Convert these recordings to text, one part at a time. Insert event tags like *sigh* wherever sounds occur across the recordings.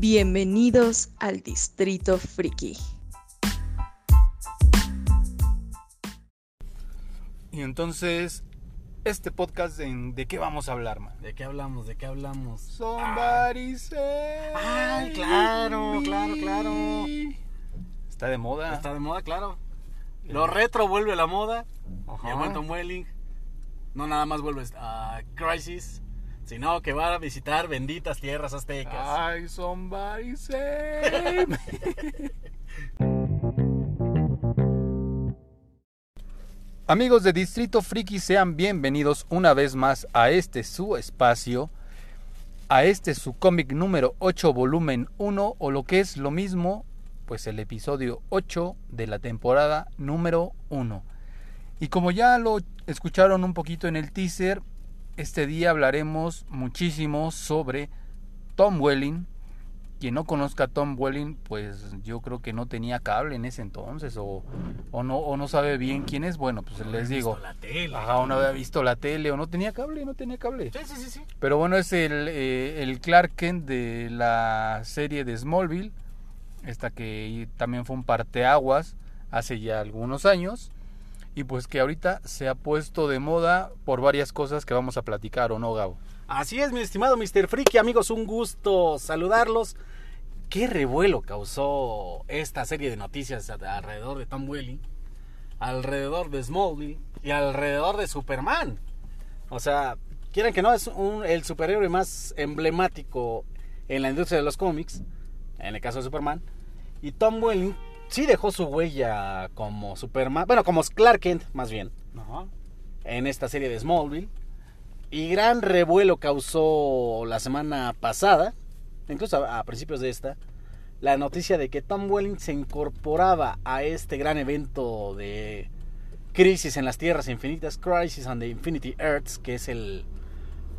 Bienvenidos al Distrito Friki. Y entonces, este podcast, ¿de, de qué vamos a hablar, man? ¿De qué hablamos? ¿De qué hablamos? Somebody say Ay, claro, me. claro, claro. Está de moda. Está de moda, claro. Lo retro vuelve a la moda. Ajá. Y el Tom Welling no nada más vuelve a Crisis, sino que va a visitar benditas tierras aztecas. Ay, somebody say me. Amigos de Distrito Friki, sean bienvenidos una vez más a este su espacio, a este su cómic número 8, volumen 1, o lo que es lo mismo, pues el episodio 8 de la temporada número 1. Y como ya lo escucharon un poquito en el teaser, este día hablaremos muchísimo sobre Tom Welling. Quien no conozca a Tom Welling, pues yo creo que no tenía cable en ese entonces o, o no, o no sabe bien quién es. Bueno, pues No les digo, la tele. ajá, o no había visto la tele o no tenía cable, no tenía cable. Sí, sí, sí, sí. Pero bueno, es el, eh, el Clark Kent de la serie de Smallville, esta que también fue un parteaguas hace ya algunos años, y pues que ahorita se ha puesto de moda por varias cosas que vamos a platicar, ¿o no, Gabo? Así es, mi estimado Mr. Freaky, amigos, un gusto saludarlos. ¿Qué revuelo causó esta serie de noticias alrededor de Tom Welling, alrededor de Smallville y alrededor de Superman? O sea, quieren que no, es un- el superhéroe más emblemático en la industria de los cómics, en el caso de Superman. Y Tom Welling sí dejó su huella como Superman, bueno, como Clark Kent más bien en esta serie de Smallville. Y gran revuelo causó la semana pasada, incluso a, a principios de esta, la noticia de que Tom Welling se incorporaba a este gran evento de Crisis en las Tierras Infinitas, Crisis on the Infinity Earths, que es el,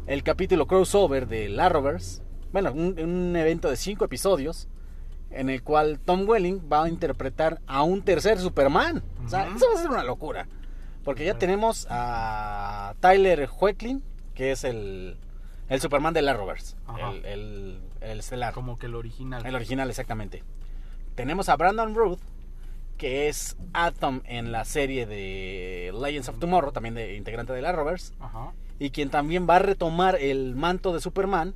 el capítulo crossover de Arrowverse. Bueno, un, un evento de cinco episodios en el cual Tom Welling va a interpretar a un tercer Superman. O sea, eso va a ser una locura. Porque ya tenemos a Tyler Hoechlin, que es el, el Superman del Arrowverse. Ajá. El, el, el estelar. Como que el original. El original, exactamente. Tenemos a Brandon Ruth, que es Atom en la serie de Legends of Tomorrow, también de integrante del Arrowverse. Ajá. Y quien también va a retomar el manto de Superman,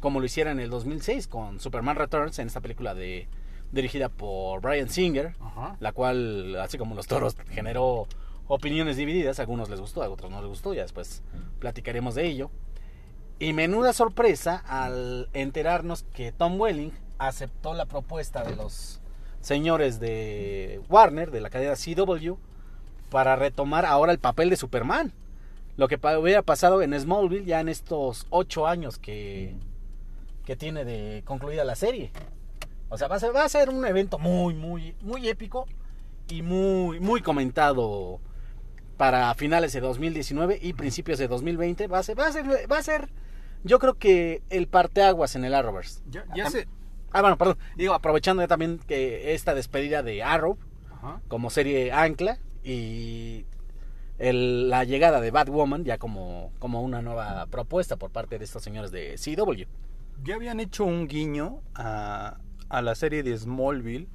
como lo hiciera en el 2006 con Superman Returns, en esta película de, dirigida por Brian Singer, Ajá. la cual, así como los toros, generó opiniones divididas. A algunos les gustó, a otros no les gustó, ya después platicaremos de ello. Y menuda sorpresa al enterarnos que Tom Welling aceptó la propuesta de los señores de Warner, de la cadena CW, para retomar ahora el papel de Superman. Lo que hubiera pasado en Smallville ya en estos ocho años que, que tiene de concluida la serie. O sea, va a ser, va a ser un evento muy, muy, muy épico y muy, muy comentado para finales de 2019 y principios de 2020. Va a ser, va a ser, va a ser yo creo que el parteaguas en el Arrowverse. Ya, ya Ah. Ah, bueno, perdón. Digo, aprovechando ya también que esta despedida de Arrow Ajá. como serie ancla y el- la llegada de Batwoman ya como, como una nueva propuesta por parte de estos señores de CW. Ya habían hecho un guiño a, a la serie de Smallville,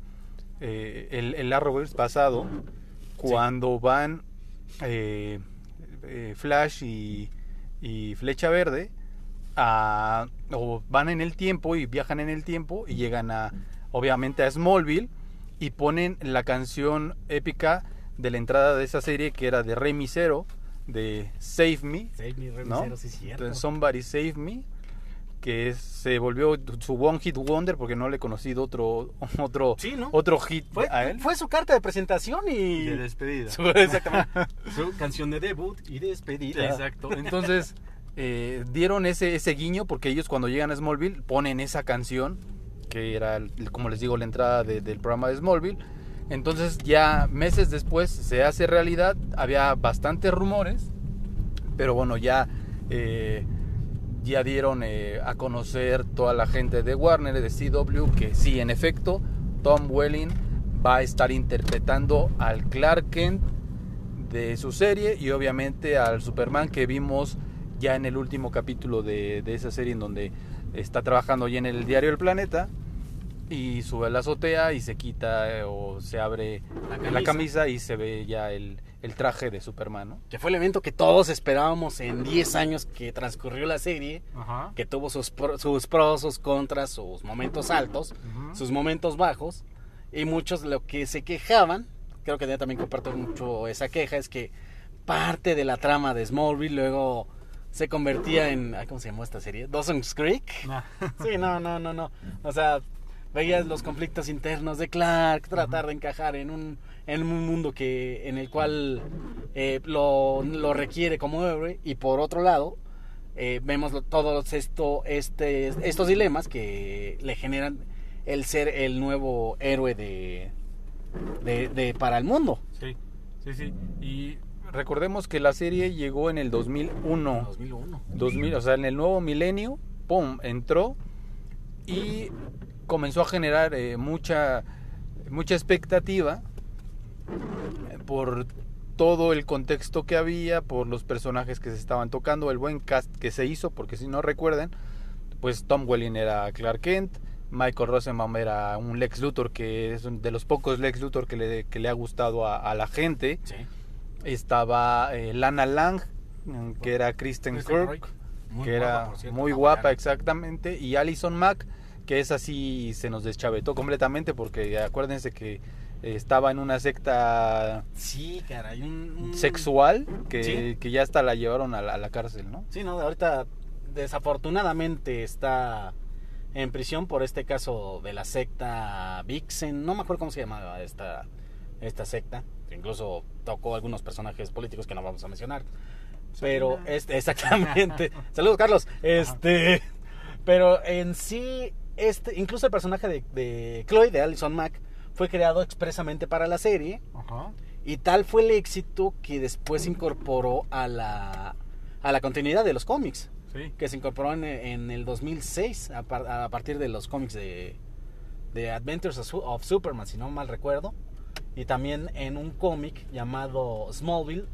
eh, el, el Arrowverse pasado, cuando van eh, eh, Flash y, y Flecha Verde a, o van en el tiempo y viajan en el tiempo y llegan a obviamente a Smallville y ponen la canción épica de la entrada de esa serie que era de Rey Misero de Save Me ¿no? Entonces, Somebody Save Me, que es- se volvió su One Hit Wonder porque no le he conocido otro *laughs* otro Sí, ¿no? otro hit Fue, a él. fue su carta de presentación y... de despedida. Su- *laughs* exactamente. *laughs* su canción de debut y despedida. Exacto. Entonces eh, dieron ese ese guiño porque ellos cuando llegan a Smallville ponen esa canción que era el- como les digo la entrada de- del programa de Smallville. Entonces ya meses después se hace realidad. Había bastantes rumores, pero bueno ya eh, ya dieron eh, a conocer toda la gente de Warner, de CW, que sí, en efecto, Tom Welling va a estar interpretando al Clark Kent de su serie y obviamente al Superman que vimos ya en el último capítulo de, de esa serie en donde está trabajando ya en el diario El Planeta y sube a la azotea y se quita eh, o se abre La camisa, y se ve ya el, el traje de Superman, ¿no? Que fue el evento que todos esperábamos en 10 años que transcurrió la serie. Ajá. Que tuvo sus, pro- sus pros, sus contras, sus momentos altos, Ujú. sus momentos bajos. Y muchos lo que se quejaban, creo que también comparto mucho esa queja, es que parte de la trama de Smallville luego se convertía en. ¿Cómo se llamó esta serie? Dawson's Creek. Sí, no, no, no, no. O sea, veías los conflictos internos de Clark, tratar de encajar en un, en un mundo que, en el cual eh, lo, lo requiere como héroe. Y por otro lado, eh, vemos todos esto, este, estos dilemas que le generan el ser el nuevo héroe de, de, de- para el mundo. Sí, sí, sí. Y recordemos que la serie llegó en el 2001. 2001. 2000, o sea, en el nuevo milenio, ¡pum!, entró y comenzó a generar eh, mucha, mucha expectativa por todo el contexto que había, por los personajes que se estaban tocando, el buen cast que se hizo, porque si no recuerden, pues Tom Welling era Clark Kent, Michael Rosenbaum era un Lex Luthor, que es de los pocos Lex Luthor que le, que le ha gustado a, a la gente. Sí. Estaba eh, Lana Lang, mm, que era Kristen, Kristen Kirk, Roy. Que guapa, era cierto, muy guapa, bacana. exactamente, y Alison Mack, que es así, se nos deschavetó completamente, porque acuérdense que estaba en una secta Sí, caray. Un, un- sexual, que, Sí. que ya hasta la llevaron a la, a la cárcel, ¿no? Sí, no, ahorita desafortunadamente está en prisión por este caso de la secta Vixen. No me acuerdo cómo se llamaba esta, esta secta. que Incluso tocó algunos personajes políticos que no vamos a mencionar. Pero este, *laughs* exactamente. Saludos, Carlos. Este, pero en sí, este, incluso el personaje de, de Chloe, de Alison Mack, fue creado expresamente para la serie. Y tal fue el éxito que después se incorporó a la, a la continuidad de los cómics. Sí. Que se incorporó en, en el 2006 a, par- a partir de los cómics de, de Adventures of, Su- of Superman, si no mal recuerdo. Y también en un cómic llamado Smallville,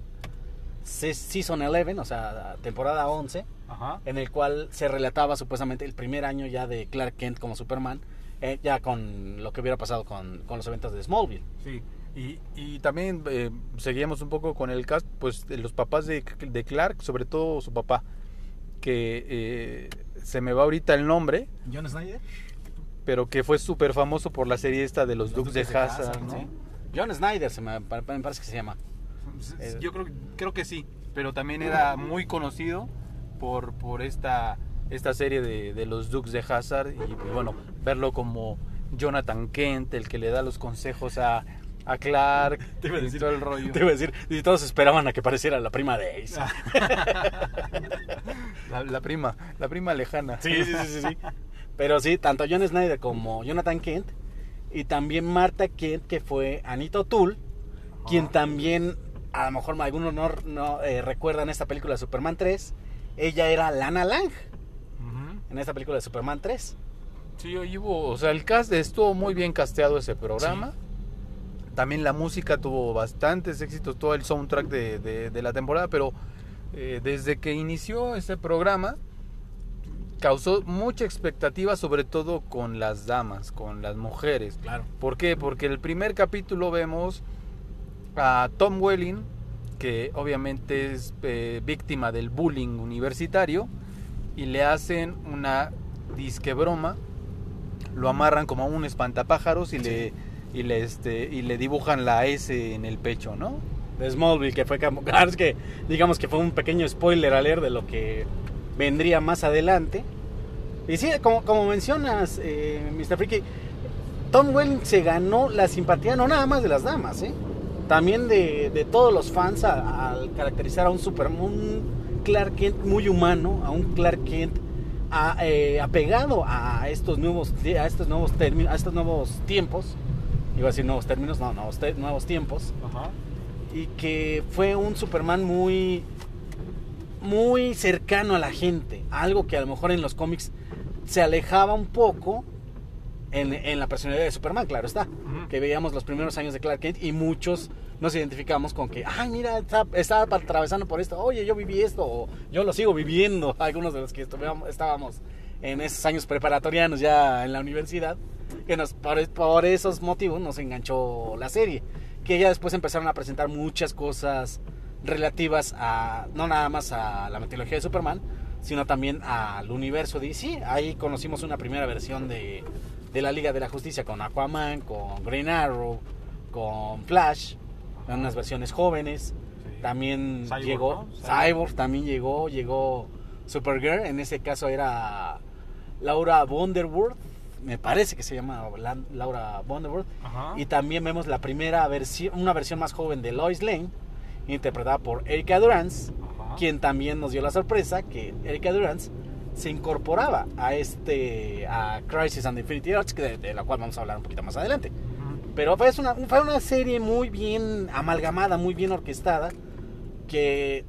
Season 11, o sea, temporada 11, Ajá. en el cual se relataba supuestamente el primer año ya de Clark Kent como Superman, eh, ya con lo que hubiera pasado con, con los eventos de Smallville. Sí, y, y también eh, seguíamos un poco con el cast, pues los papás de, de Clark, sobre todo su papá, que eh, se me va ahorita el nombre, John Snyder. pero que fue súper famoso por la serie esta de los, Dukes de sí. John Snyder se me parece que se llama. Eh, Yo creo, creo que sí, pero también era muy conocido por, por esta, esta serie de, de los Dukes de Hazard y pues, bueno, verlo como Jonathan Kent, el que le da los consejos a, a Clark *laughs* Te iba a decir- todo el rollo. Te iba a decir, y todos esperaban a que pareciera la prima de Ace. *laughs* La, la prima, la prima lejana. Sí, sí, sí, sí, sí. Pero sí, tanto John Snyder como Jonathan Kent y también Marta Kent, que fue Anita O'Toole, quien también, a lo mejor algunos no, no, eh, recuerdan esta película de Superman 3, ella era Lana Lang en esta película de Superman 3. Sí, hubo, o sea, el cast estuvo muy bien casteado ese programa. También la música tuvo bastantes éxitos, todo el soundtrack de, de- de la temporada, pero eh, desde que inició ese programa causó mucha expectativa, sobre todo con las damas, con las mujeres. Claro. ¿Por qué? Porque el primer capítulo vemos a Tom Welling, que obviamente es eh, víctima del bullying universitario, y le hacen una disque broma, lo amarran como a un espantapájaros y le y le este y le dibujan la S en el pecho, ¿no? de Smallville, que fue *laughs* es que digamos que fue un pequeño spoiler a leer de lo que vendría más adelante. Y sí, como, como mencionas, eh, Mr. Freaky, Tom Welling se ganó la simpatía no nada más de las damas, ¿eh? También de, de todos los fans al caracterizar a un super un Clark Kent muy humano, a un Clark Kent a- eh, apegado a estos nuevos a estos nuevos términos, a estos nuevos tiempos. Iba a decir nuevos términos, no, nuevos, te- nuevos tiempos y que fue un Superman muy muy cercano a la gente, algo que a lo mejor en los cómics se alejaba un poco en, en la personalidad de Superman, claro está, Ujú. que veíamos los primeros años de Clark Kent y muchos nos identificamos con que, ay, mira, está atravesando por esto, oye, yo viví esto, o yo lo sigo viviendo, *laughs* algunos de los que estábamos en esos años preparatorianos ya en la universidad, que nos, por, por esos motivos nos enganchó la serie. Que ya después empezaron a presentar muchas cosas relativas a, no nada más a la mitología de Superman, sino también al universo DC. Ahí conocimos una primera versión de, de la Liga de la Justicia con Aquaman, con Green Arrow, con Flash, en unas versiones jóvenes. También Cyborg, llegó ¿no? Cyborg, también llegó, llegó Supergirl, en ese caso era Laura Wonderworth, me parece que se llama La- Laura Wonderworth. Ajá. Y también vemos la primera versión, una versión más joven de Lois Lane, interpretada por Erika Durance, Ajá. quien también nos dio la sorpresa que Erika Durance se incorporaba a este a Crisis and Infinity Earths, que de, de la cual vamos a hablar un poquito más adelante. Pero fue una, fue una serie muy bien amalgamada, muy bien orquestada, que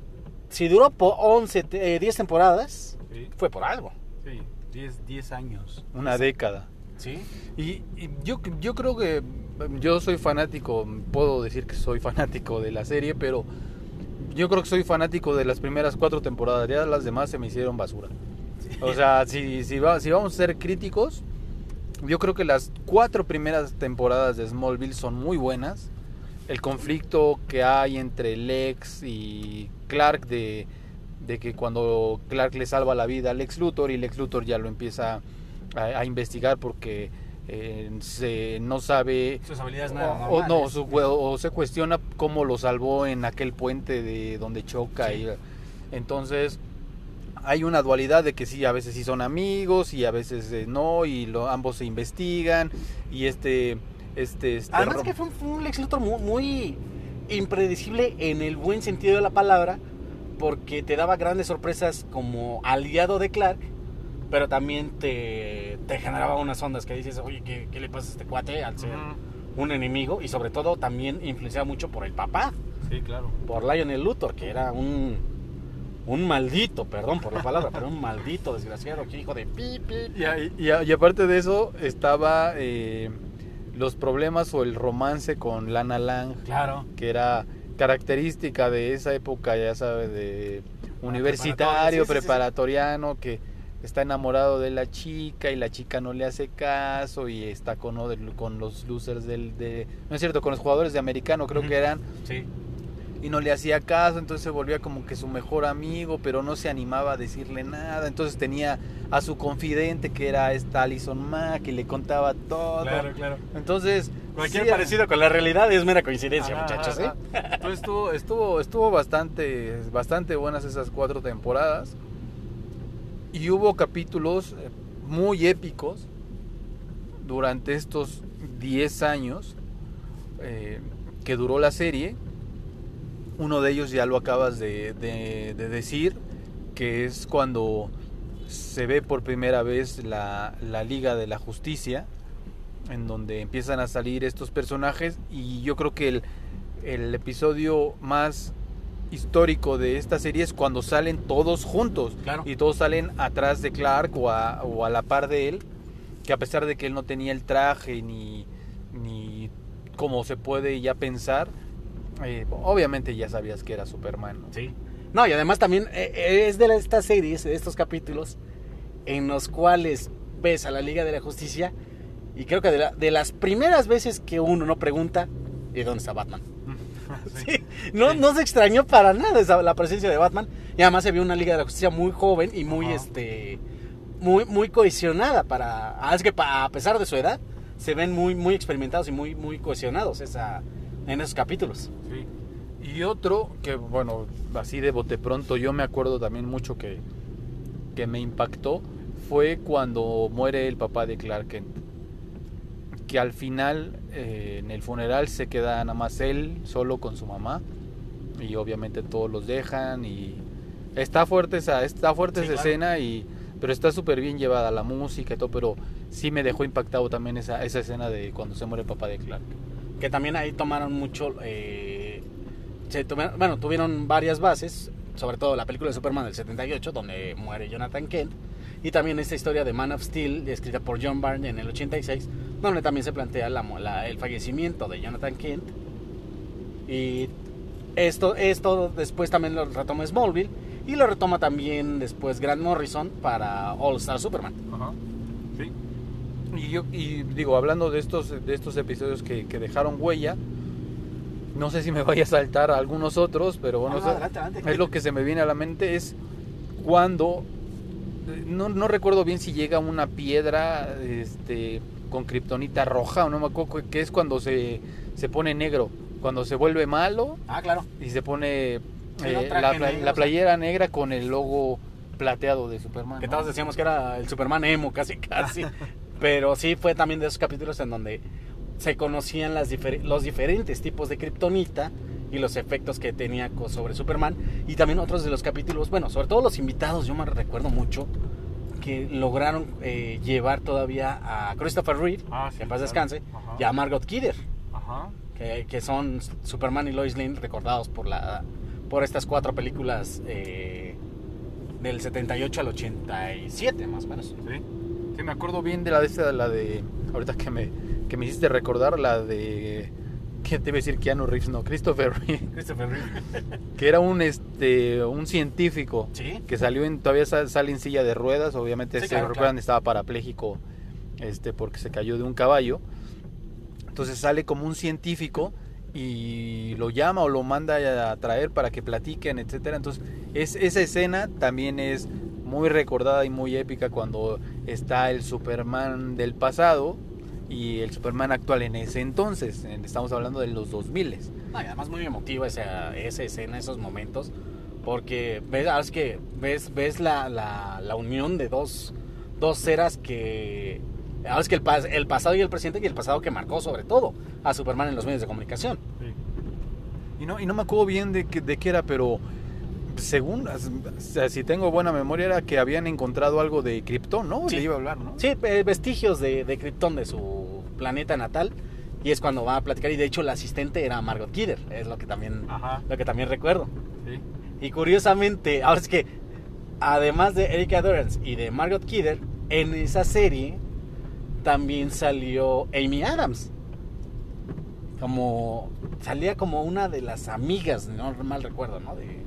si duró por 11, te- eh, 10 temporadas, Sí. fue por algo. Sí, 10, 10 años. Una década. ¿Sí? Y, y yo, yo creo que yo soy fanático, puedo decir que soy *laughs* fanático de la serie, pero yo creo que soy fanático de las primeras cuatro temporadas, ya las demás se me hicieron basura. O sea, si, si, va- si vamos a ser críticos, yo creo que las cuatro primeras temporadas de Smallville son muy buenas. El conflicto que hay entre Lex y Clark de, de que cuando Clark le salva la vida a Lex Luthor y Lex Luthor ya lo empieza a, a investigar porque eh, se, no sabe Sus habilidades o, no o no, normales. su- o se cuestiona cómo lo salvó en aquel puente de donde choca. Sí. Y, entonces, hay una dualidad de que sí, a veces sí son amigos y a veces eh, no, y lo, ambos se investigan. Y este. este, este Además que fue un, fue un Lex Luthor muy, muy impredecible en el buen sentido de la palabra, porque te daba grandes sorpresas como aliado de Clark, pero también te, te generaba unas ondas que dices, oye, ¿qué, qué le pasa a este cuate al ser un enemigo? Y sobre todo también influenciaba mucho por el papá, Sí, claro. por Lionel Luthor, que era un, un maldito, perdón por la palabra, pero un maldito desgraciado, que hijo de pi, pi, pi. Y, y y aparte de eso, estaba eh, los problemas o el romance con Lana Lang. Claro. que era característica de esa época, ya sabes, de preparatorio, universitario, sí, sí, sí. preparatoriano, que está enamorado de la chica y la chica no le hace caso y está con, con los losers del... De, no es cierto, con los jugadores de americano creo que eran, Sí. Y no le hacía caso, entonces se volvía como que su mejor amigo, pero no se animaba a decirle nada, entonces tenía a su confidente que era esta Alison Mack y le contaba todo. claro. Entonces... Cualquier sí, parecido con la realidad es mera coincidencia, Ajá, muchachos. ¿eh? Entonces estuvo, estuvo, estuvo bastante, bastante buenas esas cuatro temporadas. Y hubo capítulos eh, muy épicos durante estos 10 años eh, que duró la serie. Uno de ellos ya lo acabas de, de- de decir, que es cuando se ve por primera vez la, la Liga de la Justicia, en donde empiezan a salir estos personajes y yo creo que el, el episodio más histórico de esta serie es cuando salen todos juntos Claro. y todos salen atrás de Clark o a, o a la par de él, que a pesar de que él no tenía el traje ni, ni como se puede ya pensar, eh, obviamente ya sabías que era Superman. ¿no? Sí. No, y además también eh, es de estas series, de estos capítulos, en los cuales ves a la Liga de la Justicia y creo que de, la- de las primeras veces que uno no pregunta, ¿y dónde está Batman? *laughs* *laughs* Sí, No, Sí. no se extrañó para nada esa- la presencia de Batman. Y además se vio una Liga de la Justicia muy joven y muy, este, muy, muy cohesionada para... ah, Es que a pesar de su edad, se ven muy, muy experimentados y muy, muy cohesionados esa, en esos capítulos. Sí. Y otro que, bueno, así de bote pronto, yo me acuerdo también mucho que, que me impactó, fue cuando muere el papá de Clark Kent. Que al final, eh, en el funeral, se queda nada más él, solo con su mamá. Y obviamente todos los dejan y... Está fuerte esa, está fuerte Sí, esa claro. escena y... Pero está súper bien llevada la música y todo, pero sí me dejó impactado también esa, esa escena de cuando se muere el papá de Clark. Que también ahí tomaron mucho, eh, bueno, tuvieron varias bases, sobre todo la película de Superman del 78, donde muere Jonathan Kent, y también esta historia de Man of Steel, escrita por John Byrne en el 86, donde también se plantea el fallecimiento de Jonathan Kent, y esto, esto después también lo retoma Smallville, Y lo retoma también después Grant Morrison para All Star Superman. Y yo y digo, hablando de estos de estos episodios que, que dejaron huella, no sé si me vaya a saltar a algunos otros, pero bueno, No, no, o sea, adelante, adelante. es lo que se me viene a la mente es cuando no, no recuerdo bien si llega una piedra este con kriptonita roja o no me acuerdo que es cuando se, se pone negro, cuando se vuelve malo Ah, claro. y se pone Sí, eh, la, pla- negro, la o sea. playera negra con el logo plateado de Superman. Que ¿no? todos decíamos que era el Superman emo, casi, casi. *laughs* Pero sí fue también de esos capítulos en donde se conocían las difer- los diferentes tipos de kriptonita y los efectos que tenía sobre Superman. Y también otros de los capítulos, bueno, sobre todo los invitados, yo me recuerdo mucho que lograron eh, llevar todavía a Christopher Reeve, Ah, sí, que en paz claro. descanse, Ajá. y a Margot Kidder, Ajá. que, que son Superman y Lois Lane recordados por, la, por estas cuatro películas eh, del 78 al 87, más o menos. Sí. Sí, me acuerdo bien de la de esta, la de. Ahorita que me, que me hiciste recordar, la de. ¿Qué te iba a decir Keanu Reeves? No, Christopher Reeve. Christopher Reeve. Que era un este un científico Sí. que salió en. Todavía sa- sale en silla de ruedas. Obviamente, Sí, se claro, recuerdan, claro. estaba parapléjico este, porque se cayó de un caballo. Entonces sale como un científico y lo llama o lo manda a traer para que platiquen, etcétera. Entonces, es, esa escena también es muy recordada y muy épica cuando está el Superman del pasado y el Superman actual en ese entonces. En- Estamos hablando de los 2000 No, y además muy emotiva esa, esa escena, esos momentos, porque ves, ahora es que ves, ves la, la, la unión de dos, dos eras que... Ahora es que el, el pasado y el presente y el pasado que marcó sobre todo a Superman en los medios de comunicación. Y no, y no me acuerdo bien de, de qué era, pero según, si tengo buena memoria, era que habían encontrado algo de Krypton, ¿no? Sí. Le iba a hablar, ¿no? Sí, vestigios de, de Krypton de su planeta natal. Y es cuando va a platicar. Y de hecho, la asistente era Margot Kidder. Es lo que también, Ajá. lo que también recuerdo. Sí. Y curiosamente, ahora es que, además de Erika Durance y de Margot Kidder, en esa serie también salió Amy Adams. Como. Salía como una de las amigas, no mal recuerdo, ¿no? De,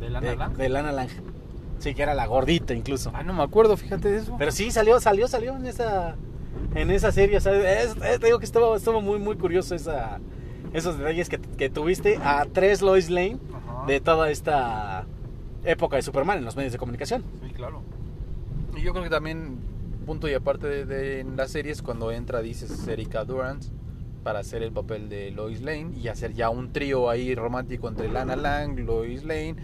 ¿De de, Lana Lang? de Lana Lang. Sí, que era la gordita incluso. Ah, no me acuerdo, fíjate de eso. Pero sí, salió, salió, salió en esa, en esa serie. o sea, es- es- te digo que estuvo, estuvo muy, muy curioso esa, esos detalles que, que tuviste a tres Lois Lane Ajá. de toda esta época de Superman en los medios de comunicación. Sí, claro. Y yo creo que también, punto y aparte de, de en las series, cuando entra, dices, Erika Durance para hacer el papel de Lois Lane y hacer ya un trío ahí romántico entre Lana Lang, Lois Lane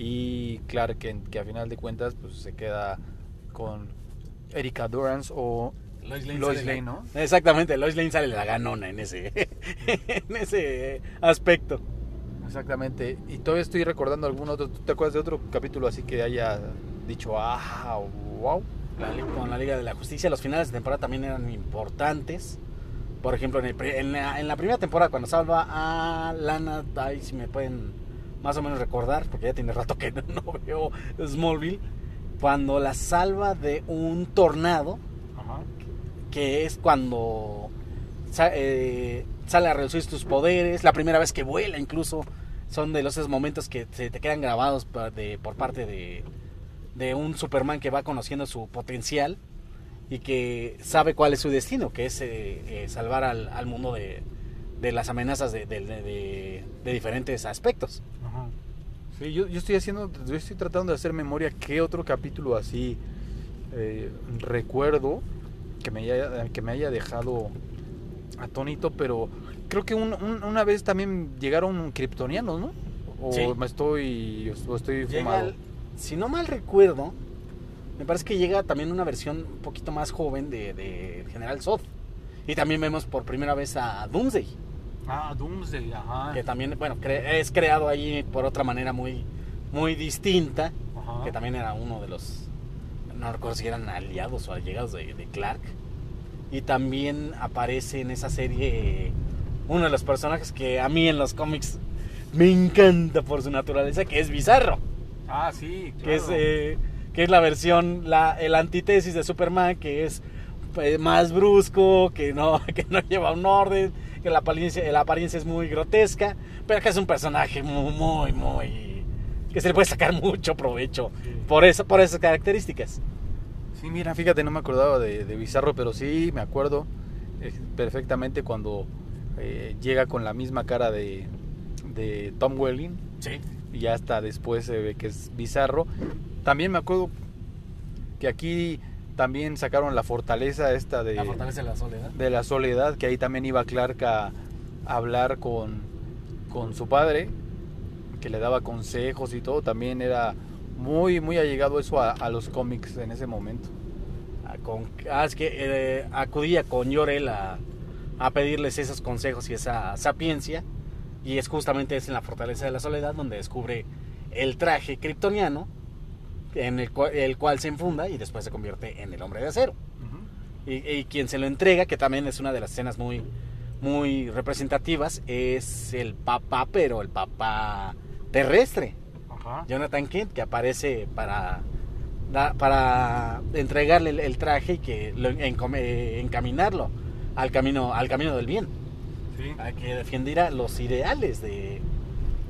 y Clark Kent, que a final de cuentas pues se queda con Erika Durance o Lois Lane, la- ¿no? Exactamente, Lois Lane sale la ganona en ese, *laughs* en ese aspecto. Exactamente. Y todavía estoy recordando algún otro. ¿Tú te acuerdas de otro capítulo así que haya dicho, ah, wow? La con la Liga de la Justicia, los finales de temporada también eran importantes. Por ejemplo, en, el en la, en la primera temporada, cuando salva a Lana, ahí si me pueden más o menos recordar, porque ya tiene rato que *laughs* no, no veo Smallville, cuando la salva de un tornado, Ajá. que es cuando eh, sale a reducir sus poderes, la primera vez que vuela incluso, son de los esos momentos que se te quedan grabados pa- de- por parte de, de un Superman que va conociendo su potencial y que sabe cuál es su destino, que es eh, eh, salvar al, al mundo de, de las amenazas de diferentes aspectos. Sí, yo, yo estoy haciendo, yo estoy tratando de hacer memoria qué otro capítulo así eh, recuerdo que me haya, que me haya dejado atónito, pero creo que un- un- una vez también llegaron kryptonianos, ¿no? O Sí. me estoy, o estoy fumado. al- si no mal recuerdo, me parece que llega también una versión un poquito más joven de, de General Zod. Y también vemos por primera vez a Doomsday, Ah, Doomsday, ajá. que también, bueno, cre- es creado ahí por otra manera muy, muy distinta, Ajá. que también era uno de los, no recuerdo si eran aliados o allegados de, de Clark. Y también aparece en esa serie uno de los personajes que a mí en los cómics me encanta por su naturaleza, que es Bizarro. Ah, sí, que es eh, que es la versión la el antítesis de Superman que es eh, más brusco que no *laughs* que no lleva un orden que la apariencia la apariencia es muy grotesca pero que es un personaje muy muy muy que se le puede sacar *laughs* mucho provecho por, eso, por esas características. Sí, mira, fíjate, no me acordaba de, de Bizarro, pero sí me acuerdo eh, perfectamente cuando eh, llega con la misma cara de, de Tom Welling Sí. y hasta después se ve que es Bizarro. También me acuerdo que aquí también sacaron la fortaleza esta de La fortaleza de la soledad. de la soledad, que ahí también iba Clark a, a hablar con, con su padre, que le daba consejos y todo, también era muy, muy allegado eso a, a los cómics en ese momento. Ah, con- ah, es que eh, acudía con Yorel a, a pedirles esos consejos y esa sapiencia. Y es justamente es en la Fortaleza de la Soledad donde descubre el traje kryptoniano en el, cua- el cual se enfunda y después se convierte en el hombre de acero. Y, y quien se lo entrega, que también es una de las escenas muy, muy representativas, es el papá, pero el papá terrestre. Jonathan Kent que aparece para para entregarle el, el traje y que lo eh, encaminarlo al camino al camino del bien Sí. a que defendiera los ideales de,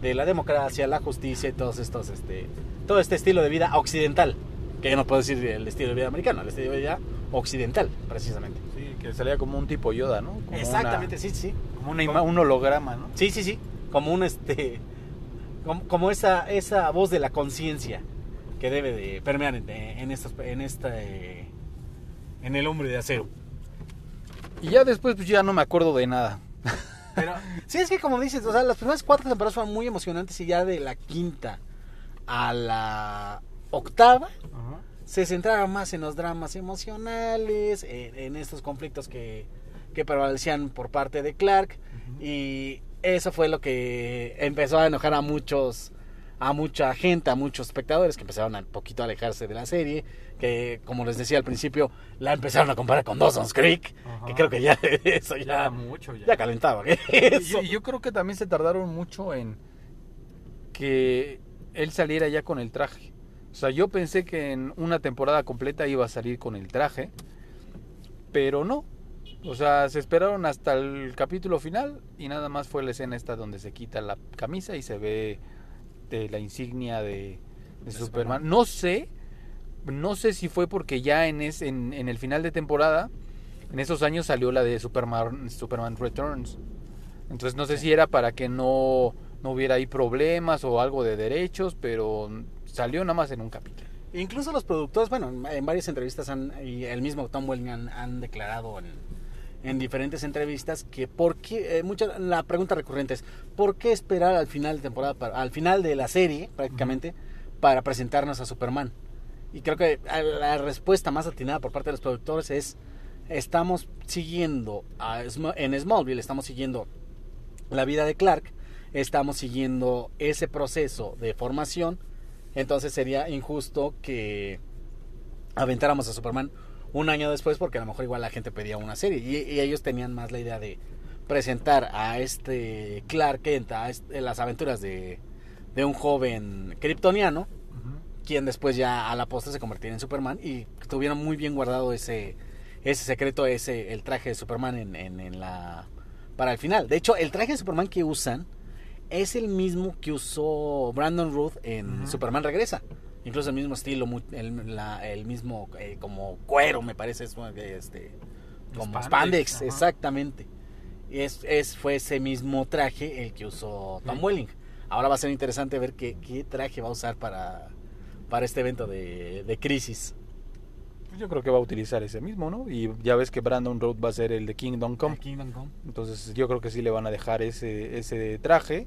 de la democracia la justicia y todos estos este todo este estilo de vida occidental que yo no puedo decir el estilo de vida americano el estilo de vida occidental precisamente Sí, que salía como un tipo Yoda, ¿no? Como exactamente una- sí sí como una un holograma, ¿no? Sí, sí, sí. Como un este. Como, como esa, esa voz de la conciencia que debe de permear en, en estos, en esta. en el hombre de acero. Y ya después pues ya no me acuerdo de nada. *laughs* Pero. sí, es que como dices, o sea, las primeras cuatro temporadas fueron muy emocionantes y ya de la quinta a la octava se centraron más en los dramas emocionales, en, en estos conflictos que, que prevalecían por parte de Clark. Y eso fue lo que empezó a enojar a muchos, a mucha gente, a muchos espectadores que empezaron a un poquito a alejarse de la serie. Que, como les decía al principio, la empezaron a comparar con Dawson's Creek. Ajá. Que creo que ya *laughs* eso ya, mucho ya calentaba. ¿eh? Y Eso. yo, y yo creo que también se tardaron mucho en que él saliera ya con el traje. O sea, yo pensé que en una temporada completa iba a salir con el traje, pero no. O sea, se esperaron hasta el capítulo final y nada más fue la escena esta donde se quita la camisa y se ve de la insignia de, de Superman. Superman. No sé, no sé si fue porque ya en, es, en, en el final de temporada, en esos años salió la de Superman, Superman Returns. Entonces no sé si era para que no, no hubiera ahí problemas o algo de derechos, pero salió nada más en un capítulo. Incluso los productores, bueno, en- en varias entrevistas han, y el mismo Tom Welling han, han declarado en, en diferentes entrevistas que por qué, eh, mucha, la pregunta recurrente es, ¿por qué esperar al final de temporada, para- al final de la serie prácticamente, para presentarnos a Superman? Y creo que la respuesta más atinada por parte de los productores es, estamos siguiendo, a en Smallville estamos siguiendo la vida de Clark, estamos siguiendo ese proceso de formación, entonces sería injusto que aventáramos a Superman un año después porque a lo mejor igual la gente pedía una serie y, y ellos tenían más la idea de presentar a este Clark Kent a este- las aventuras de, de un joven kryptoniano quien después ya a la postre se convertiría en Superman y tuvieron muy bien guardado ese ese secreto ese el traje de Superman en, en- en la para el final de hecho el traje de Superman que usan es el mismo que usó Brandon Ruth en. Superman Regresa. Incluso el mismo estilo, el, la- el mismo eh, como cuero, me parece, es, este, como Spandex, spandex, exactamente. Y es, es, fue ese mismo traje el que usó Tom Sí. Welling. Ahora va a ser interesante ver qué, qué traje va a usar para, para este evento de, de crisis. Pues Yo creo que va a utilizar ese mismo, ¿no? Y ya ves que Brandon Road va a ser el de Kingdom Come. Kingdom Come. Entonces yo creo que sí le van a dejar ese, ese traje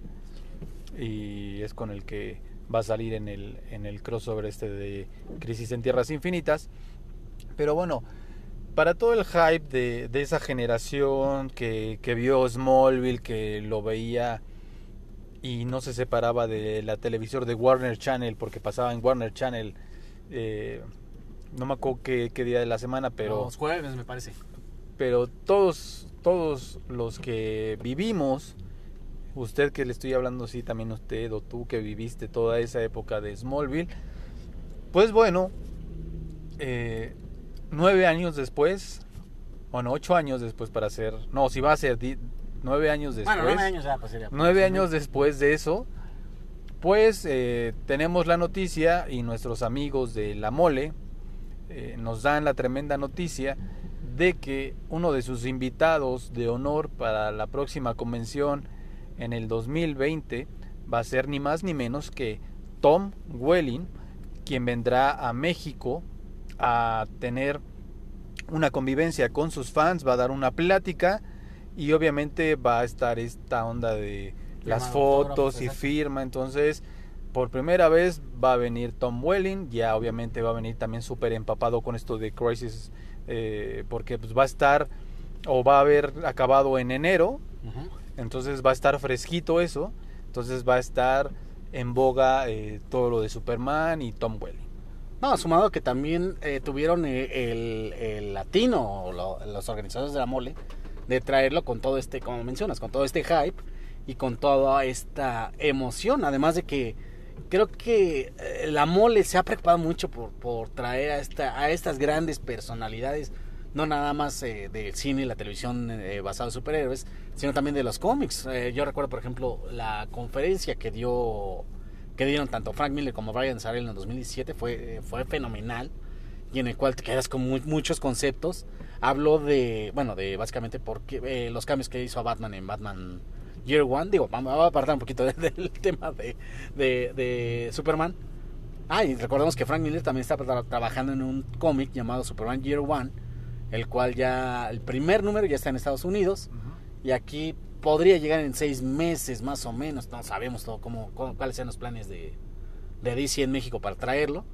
y es con el que va a salir en el, en el crossover este de Crisis en Tierras Infinitas. Pero bueno, para todo el hype de, de esa generación que, que vio Smallville, que lo veía y no se separaba de la televisor de Warner Channel porque pasaba en Warner Channel, eh, no me acuerdo qué, qué día de la semana, pero Los jueves, me parece. pero todos todos los que vivimos usted que le estoy hablando sí también usted o tú que viviste toda esa época de Smallville pues bueno eh, nueve años después bueno ocho años después para ser no si va a ser di- nueve años después Bueno, nueve años ya, pues sería. nueve años después de eso pues eh, tenemos la noticia y nuestros amigos de La Mole eh, nos dan la tremenda noticia de que uno de sus invitados de honor para la próxima convención en el 2020 va a ser ni más ni menos que Tom Welling, quien vendrá a México a tener una convivencia con sus fans, va a dar una plática y obviamente va a estar esta onda de las fotos y firma, entonces por primera vez va a venir Tom Welling, ya obviamente va a venir también súper empapado con esto de Crisis, eh, porque pues va a estar o va a haber acabado en enero. Entonces va a estar fresquito eso, entonces va a estar en boga eh, todo lo de Superman y Tom Welling. No, sumado que también eh, tuvieron eh, el, el latino, los organizadores de la mole, de traerlo con todo este, como mencionas, con todo este hype y con toda esta emoción. Además de que creo que eh, la mole se ha preocupado mucho por, por traer a, esta, a estas grandes personalidades, no nada más eh, del cine y la televisión eh, basado en superhéroes, sino también de los cómics. Eh, yo recuerdo, por ejemplo, la conferencia que dio que dieron tanto Frank Miller como Brian Sarel en el 2017 fue, eh, fue fenomenal y en el cual te quedas con mu- muchos conceptos. Habló de, bueno, de básicamente porque, eh, los cambios que hizo a Batman en Batman Year One. Digo, vamos a apartar un poquito *laughs* de- del tema de, de, de Superman. Ah, y recordemos que Frank Miller también está tra- trabajando en un cómic llamado Superman Year One, el cual ya, el primer número ya está en Estados Unidos. Y aquí podría llegar en seis meses más o menos. No sabemos todo cómo, cómo- cuáles sean los planes de, de DC en México para traerlo.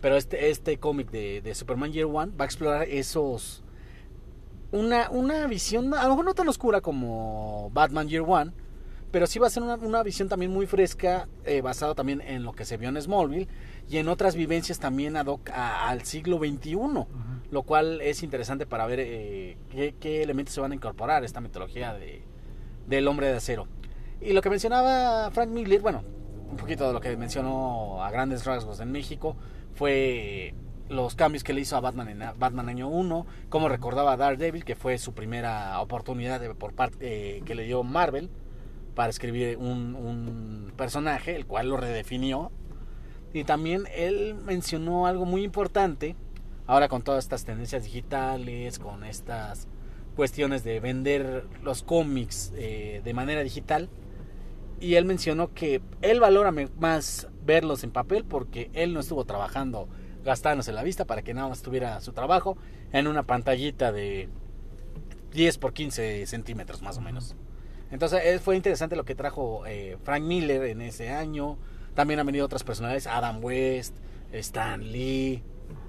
Pero este, este cómic de, de Superman Year One va a explorar esos. Una, una visión, a lo mejor no tan oscura como Batman Year One, pero sí va a ser una, una visión también muy fresca, eh, basada también en lo que se vio en Smallville y en otras vivencias también ad hoc a- al siglo XXI lo cual es interesante para ver eh, qué, qué elementos se van a incorporar a esta mitología de, del hombre de acero. Y lo que mencionaba Frank Miller, bueno, un poquito de lo que mencionó a grandes rasgos en México, fue los cambios que le hizo a Batman en Batman año 1, como recordaba a Daredevil, que fue su primera oportunidad de- por parte eh, que le dio Marvel para escribir un, un personaje, el cual lo redefinió. Y también él mencionó algo muy importante, ahora con todas estas tendencias digitales, con estas cuestiones de vender los cómics eh, de manera digital. Y él mencionó que él valora más verlos en papel porque él no estuvo trabajando gastándose la vista para que nada más tuviera su trabajo en una pantallita de 10 por 15 centímetros más o menos. Entonces eh, fue interesante lo que trajo eh, Frank Miller en ese año. También han venido otras personalidades, Adam West, Stan Lee.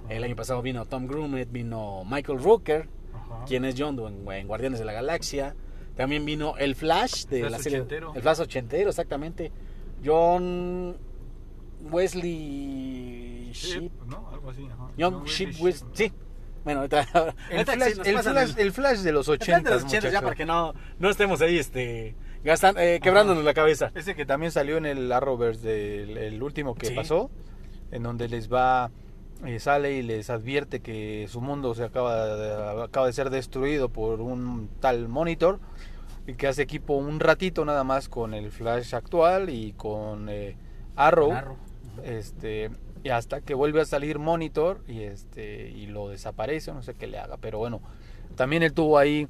El año pasado vino Tom Grummett, vino Michael Rooker, quien es John en, en Guardianes de la Galaxia. También vino el Flash de Flash la serie. ochentero. El Flash ochentero, exactamente. John Wesley Sheep. ¿no? Algo así, ajá. John No, Sheep Wesley West. Sí. Bueno, ahorita- El *laughs* flash, el, flash, el flash de los el flash 80, de los 80 ya para que no, no estemos ahí este, gastan- eh, quebrándonos la cabeza. Ese que también salió en el Arrowverse del el último que Sí. pasó, en donde les va, eh, sale y les advierte que su mundo se acaba de, acaba de ser destruido por un tal monitor y que hace equipo un ratito nada más con el Flash actual y con eh, Arrow, Arrow. este y hasta que vuelve a salir Monitor y este y lo desaparece, no sé qué le haga, pero bueno, también él tuvo ahí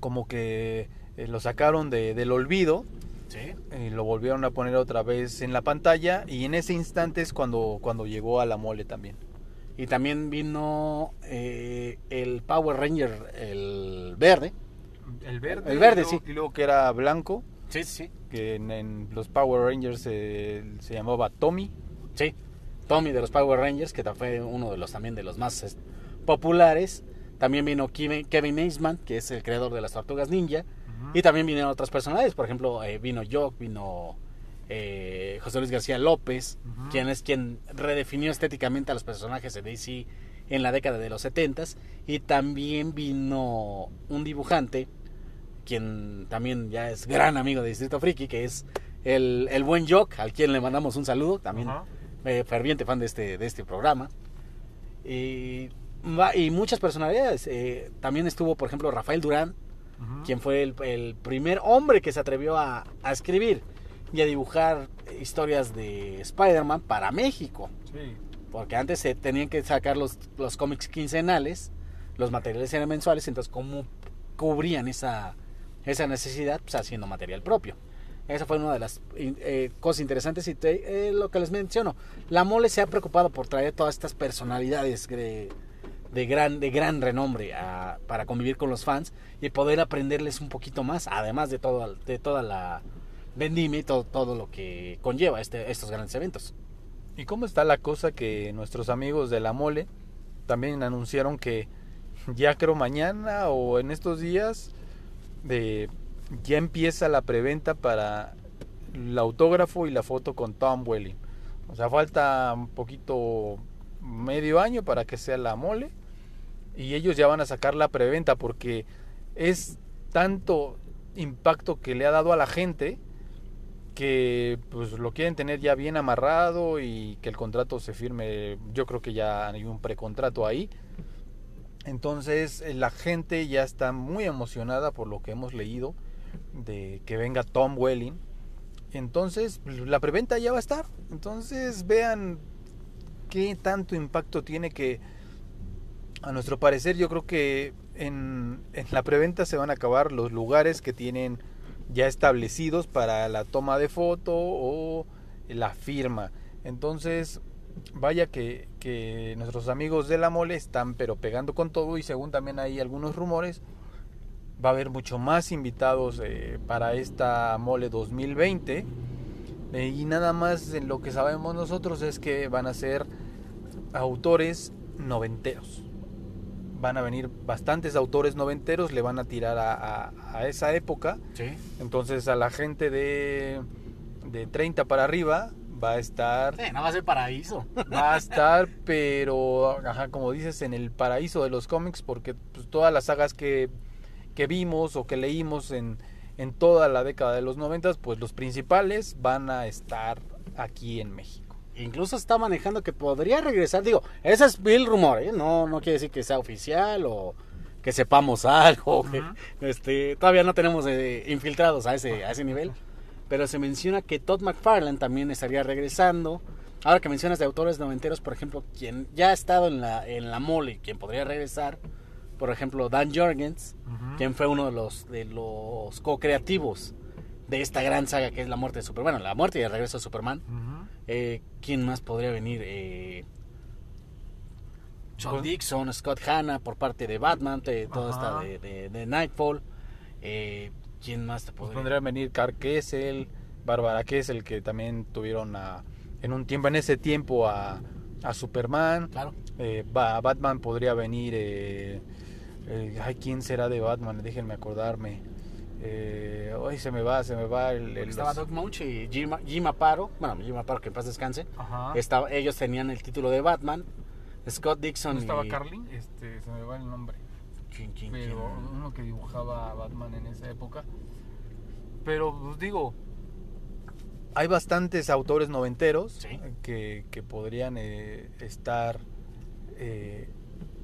como que eh, lo sacaron de, del olvido Sí. y lo volvieron a poner otra vez en la pantalla y en ese instante es cuando, cuando llegó a la mole también. Y también vino eh, el Power Ranger, el verde. El verde. El verde, y luego, sí. Y luego que era blanco, Sí, sí, que en, en los Power Rangers eh, se llamaba Tommy. sí. Tommy de los Power Rangers, que fue uno de los también de los más es, populares. También vino Kevin, Kevin Eastman, que es el creador de las Tortugas Ninja. Y también vinieron otras personalidades, por ejemplo, eh, vino Jock, vino eh, José Luis García López, quien es quien redefinió estéticamente a los personajes de DC en la década de los 70 y también vino un dibujante, quien también ya es gran amigo de Distrito Friki, que es el, el buen Jock, al quien le mandamos un saludo, también eh, ferviente fan de este, de este programa. Y, y muchas personalidades. eh, también estuvo, por ejemplo, Rafael Durán, Ujú. quien fue el, el primer hombre que se atrevió a, a escribir y a dibujar historias de Spider-Man para México. Sí. Porque antes se tenían que sacar los, los cómics quincenales, los materiales eran mensuales, entonces ¿cómo cubrían esa, esa necesidad? Pues haciendo material propio. Esa fue una de las eh, cosas interesantes y te- eh, lo que les menciono. La mole se ha preocupado por traer todas estas personalidades de, de gran, de gran renombre a- para convivir con los fans y poder aprenderles un poquito más, además de, de toda la vendimia y todo, todo lo que conlleva este, estos grandes eventos. ¿Y cómo está la cosa que nuestros amigos de la mole también anunciaron que ya creo mañana o en estos días de ya empieza la preventa para el autógrafo y la foto con Tom Welling. O sea, falta un poquito medio año para que sea la mole y ellos ya van a sacar la preventa porque es tanto impacto que le ha dado a la gente que pues lo quieren tener ya bien amarrado y que el contrato se firme, yo creo que ya hay un precontrato ahí. Entonces eh, la gente ya está muy emocionada por lo que hemos leído de que venga Tom Welling. Entonces pues, la preventa ya va a estar. Entonces vean qué tanto impacto tiene que a nuestro parecer yo creo que en, en la preventa se van a acabar los lugares que tienen ya establecidos para la toma de foto o la firma. Entonces, vaya que, nuestros amigos de la mole están pero pegando con todo y según también hay algunos rumores, va a haber mucho más invitados eh, para esta mole 2020. Eh, y nada más en lo que sabemos nosotros es que van a ser autores noventeros. Van a venir bastantes autores noventeros, le van a tirar a, a- a esa época. Sí. Entonces a la gente de, de 30 para arriba va a estar, Sí, no va a ser paraíso. *laughs* va a estar, pero, ajá, como dices, en el paraíso de los cómics, porque pues, todas las sagas que, que vimos o que leímos en, en toda la década de los 90, pues los principales van a estar aquí en México. Incluso está manejando que podría regresar. Digo, ese es el rumor, ¿eh? No, no quiere decir que sea oficial o que sepamos *laughs* algo. que, este, todavía no tenemos eh, infiltrados a ese, a ese nivel. Pero se menciona que Todd McFarlane también estaría regresando. Ahora que mencionas de autores noventeros, por ejemplo, quien ya ha estado en la, en la mole, quien podría regresar, por ejemplo, Dan Jorgens, quien fue uno de los, de los co-creativos de esta gran saga que es la muerte de Superman. Bueno, la muerte y el regreso de Superman. Eh, ¿Quién más podría venir? Eh, John Pues- Dixon, Scott Hanna por parte de Batman, de, toda esta de, de- de Nightfall. Eh, ¿Quién más te Pues podría podría venir Carl Kessel, Bárbara Kessel, que también tuvieron a- en un tiempo, en ese tiempo a, a Superman. Claro. Eh, Ba- Batman podría venir. Eh, eh, ay, ¿quién será de Batman? Déjenme acordarme. Eh, ay, se me va, se me va el. el- Estaba Doug Munch y Jim, Jim Aparo. Bueno, Jim Aparo, que en paz descanse. Ajá. Estaba, ellos tenían el título de Batman. Scott Dixon ¿No estaba y... Carlin? Este, se me va el nombre. ¿Quién, quién, Pero quién? uno que dibujaba a Batman en esa época. Pero, pues digo, hay bastantes autores noventeros Sí. que, que podrían eh, estar eh,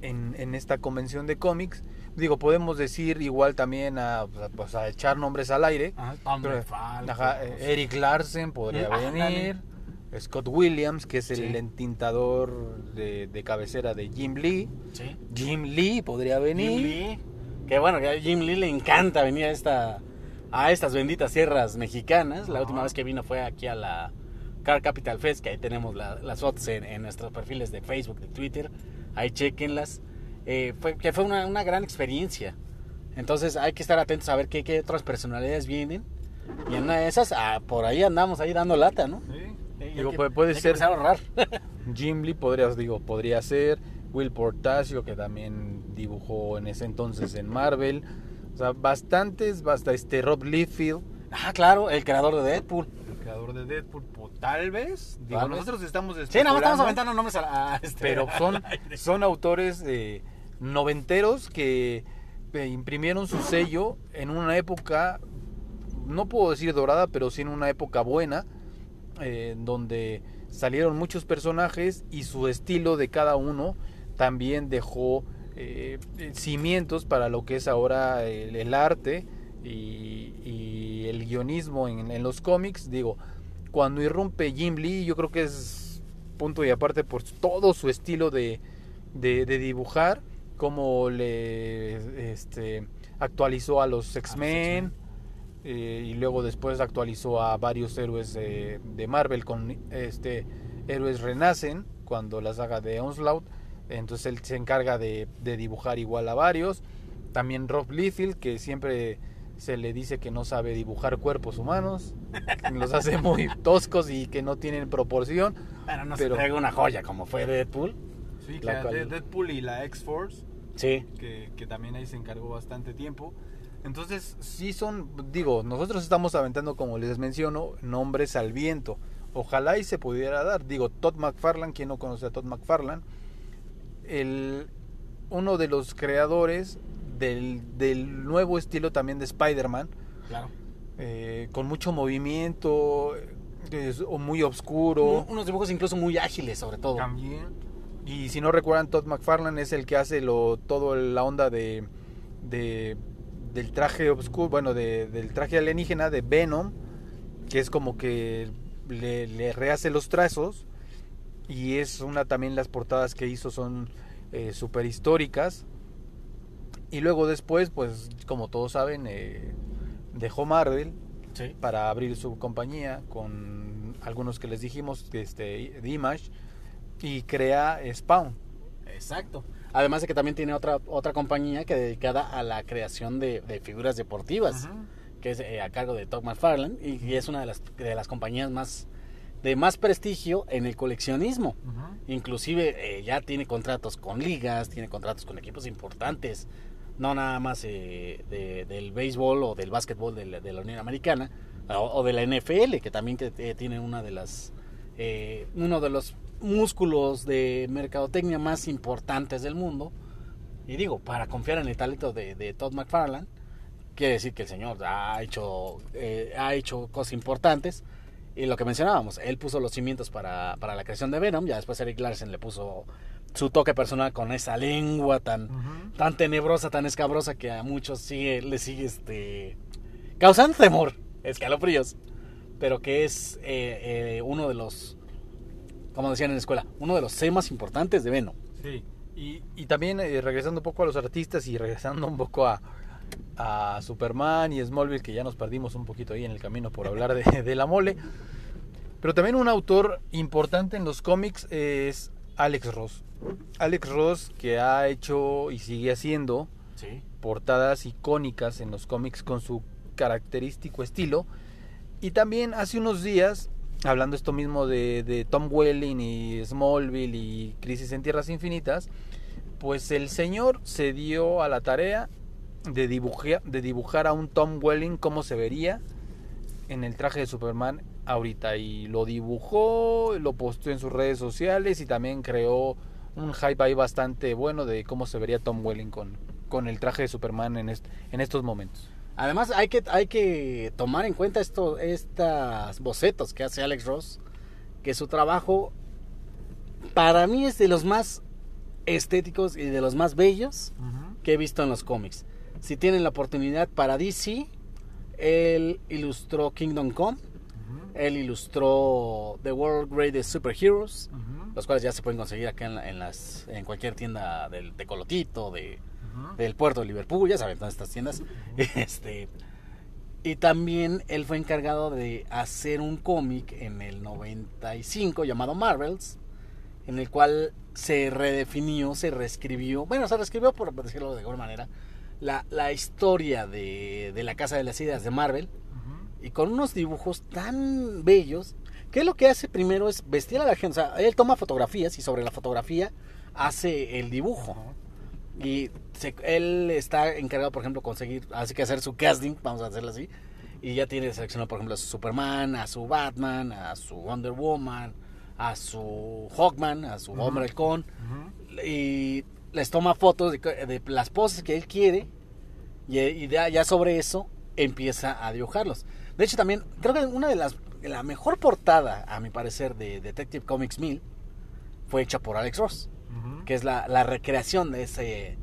en, en esta convención de cómics. Digo, podemos decir igual también a, pues, a echar nombres al aire. Ajá, Pero, McFarlane, ajá, pues, eh, Eric Larsen podría ándale. venir. Scott Williams, que es el Sí. entintador de, de cabecera de Jim Lee. Sí. Jim Lee podría venir. Jim Lee. Que bueno, que a Jim Lee le encanta venir a esta a estas benditas tierras mexicanas. La última vez que vino fue aquí a la Car Capital Fest, que ahí tenemos la- las fotos en, en nuestros perfiles de Facebook, de Twitter. Ahí chequenlas. Eh, fue, que fue una, una gran experiencia. Entonces hay que estar atentos a ver qué, qué otras personalidades vienen. Y en una de esas, ah, por ahí andamos ahí dando lata, ¿no? Sí. Digo, que- puede, que ser a ahorrar. *laughs* Jim Lee, podría, digo, podría ser Will Portacio, que también dibujó en ese entonces en Marvel. O sea, bastantes, basta este Rob Liefeld, ah, claro, el creador de Deadpool. Creador de Deadpool, po- tal vez. Digo, Tal vez. nosotros estamos Sí, nada más estamos aventando nombres a, a este- pero son, son autores eh, noventeros que eh, imprimieron su sello en una época, no puedo decir dorada, pero sí en una época buena, eh, donde salieron muchos personajes y su estilo de cada uno también dejó eh, cimientos para lo que es ahora el, el arte y, y el guionismo en, en los cómics, digo, cuando irrumpe Jim Lee, yo creo que es punto y aparte por todo su estilo de, de, de dibujar, como le este, actualizó a los X-Men. eh, y luego después actualizó a varios héroes de, de Marvel con este héroes renacen cuando la saga de Onslaught entonces él se encarga de, de dibujar igual a varios también Rob Liefeld que siempre se le dice que no sabe dibujar cuerpos humanos *laughs* los hace muy toscos y que no tienen proporción Bueno, no Pero- se traiga una joya como fue Deadpool. Sí, La que cual- de Deadpool y la X-Force, Sí. que, que también ahí se encargó bastante tiempo. Entonces, sí son, digo, nosotros estamos aventando, como les menciono, nombres al viento. Ojalá y se pudiera dar. Digo, Todd McFarlane, quien no conoce a Todd McFarlane, el, uno de los creadores del, del nuevo estilo también de Spider-Man, Claro. eh, con mucho movimiento, eh, es- o muy oscuro. Un- unos dibujos incluso muy ágiles, sobre todo. También. Y si no recuerdan, Todd McFarlane es el que hace lo todo la onda de, de- del traje oscuro, bueno, de- del traje alienígena de Venom, que es como que le, le rehace los trazos. Y es una también las portadas que hizo son super históricas. Y luego después, pues como todos saben, eh, dejó Marvel Sí. para abrir su compañía con algunos que les dijimos este de Image y crea Spawn Exacto. Además de que también tiene otra otra compañía que dedicada a la creación de, de figuras deportivas, que es eh, a cargo de Todd McFarlane y, y es una de las de las compañías más de más prestigio en el coleccionismo. Inclusive eh, ya tiene contratos con ligas, tiene contratos con equipos importantes, no nada más eh, de- del béisbol o del básquetbol de la, Unión Americana o, de la NFL, que también tiene una de las eh, uno de los músculos de mercadotecnia más importantes del mundo. Y digo, para confiar en el talento de, Todd McFarlane, quiere decir que el señor ha hecho, eh, ha hecho cosas importantes. Y lo que mencionábamos, él puso los cimientos para, para la creación de Venom, ya después Eric Larsen le puso su toque personal con esa lengua tan, tan tenebrosa, tan escabrosa que a muchos sigue, le sigue este causando temor, escalofríos, pero que es eh, eh, uno de los, como decían en la escuela, uno de los más importantes de Venom. Sí, y, y también eh, regresando un poco a los artistas y regresando un poco a, a Superman y Smallville, que ya nos perdimos un poquito ahí en el camino por hablar de, *laughs* de la mole. Pero también un autor importante en los cómics es Alex Ross. Alex Ross que ha hecho y sigue haciendo Sí. portadas icónicas en los cómics con su característico estilo. Y también hace unos días, hablando esto mismo de, de Tom Welling y Smallville y Crisis en Tierras Infinitas, pues el señor se dio a la tarea de dibujar, de dibujar a un Tom Welling como se vería en el traje de Superman ahorita. Y lo dibujó, lo posteó en sus redes sociales y también creó un hype ahí bastante bueno de cómo se vería Tom Welling con, con el traje de Superman en, est- en estos momentos. Además hay que, hay que tomar en cuenta esto, estas bocetos que hace Alex Ross, que su trabajo para mí es de los más estéticos y de los más bellos que he visto en los cómics. Si tienen la oportunidad para DC, él ilustró Kingdom Come, él ilustró The World Greatest Superheroes, los cuales ya se pueden conseguir acá en, en las, en cualquier tienda del Tecolotito, de, del puerto de Liverpool, ya saben, todas estas tiendas. *laughs* Este, y también él fue encargado de hacer un cómic en el 95 llamado Marvels, en el cual se redefinió, se reescribió, bueno, se reescribió por decirlo de alguna manera, la, la historia de, de la Casa de las Ideas de Marvel, y con unos dibujos tan bellos, que lo que hace primero es vestir a la gente, o sea, él toma fotografías y sobre la fotografía hace el dibujo. Y se- él está encargado, por ejemplo, conseguir, así que hacer su casting, vamos a hacerlo así. Y ya tiene seleccionado, por ejemplo, a su Superman, a su Batman, a su Wonder Woman, a su Hawkman, a su Hombre Halcón. Y les toma fotos de, de las poses que él quiere. Y, ya sobre eso empieza a dibujarlos. De hecho, también creo que una de las. La mejor portada, a mi parecer, de Detective Comics 1000 fue hecha por Alex Ross que es la, la recreación de ese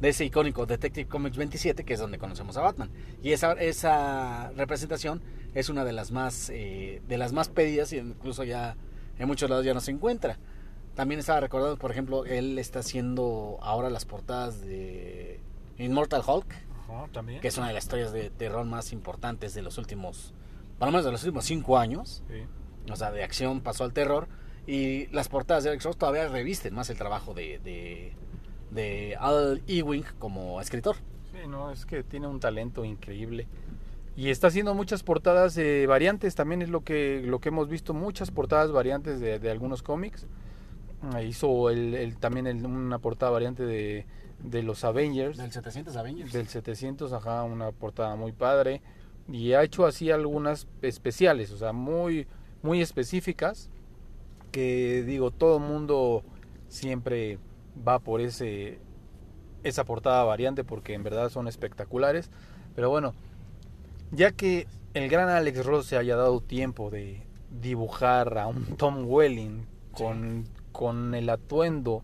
de ese icónico Detective Comics 27, que es donde conocemos a Batman. Y esa, esa representación es una de las más eh, de las más pedidas y incluso ya en muchos lados ya no se encuentra. También estaba recordando, por ejemplo, él está haciendo ahora las portadas de Immortal Hulk, Ajá, también. que es una de las historias de terror más importantes de los últimos, por lo menos de los últimos cinco años. Sí. O sea, de acción pasó al terror. Y las portadas de Alex Ross todavía revisten más el trabajo de, de, de Al Ewing como escritor. Sí, no, es que tiene un talento increíble. Y está haciendo muchas portadas eh, variantes, también es lo que, lo que hemos visto, muchas portadas variantes de, de algunos cómics. Ah, Hizo el, el- también el- una portada variante de, de los Avengers, Del 700 Avengers. del 700, ajá, una portada muy padre. Y ha hecho así algunas especiales, o sea, muy, muy específicas, que digo, todo mundo siempre va por ese, esa portada variante porque en verdad son espectaculares. Pero bueno, ya que el gran Alex Ross se haya dado tiempo de dibujar a un *laughs* Tom Welling con, con el atuendo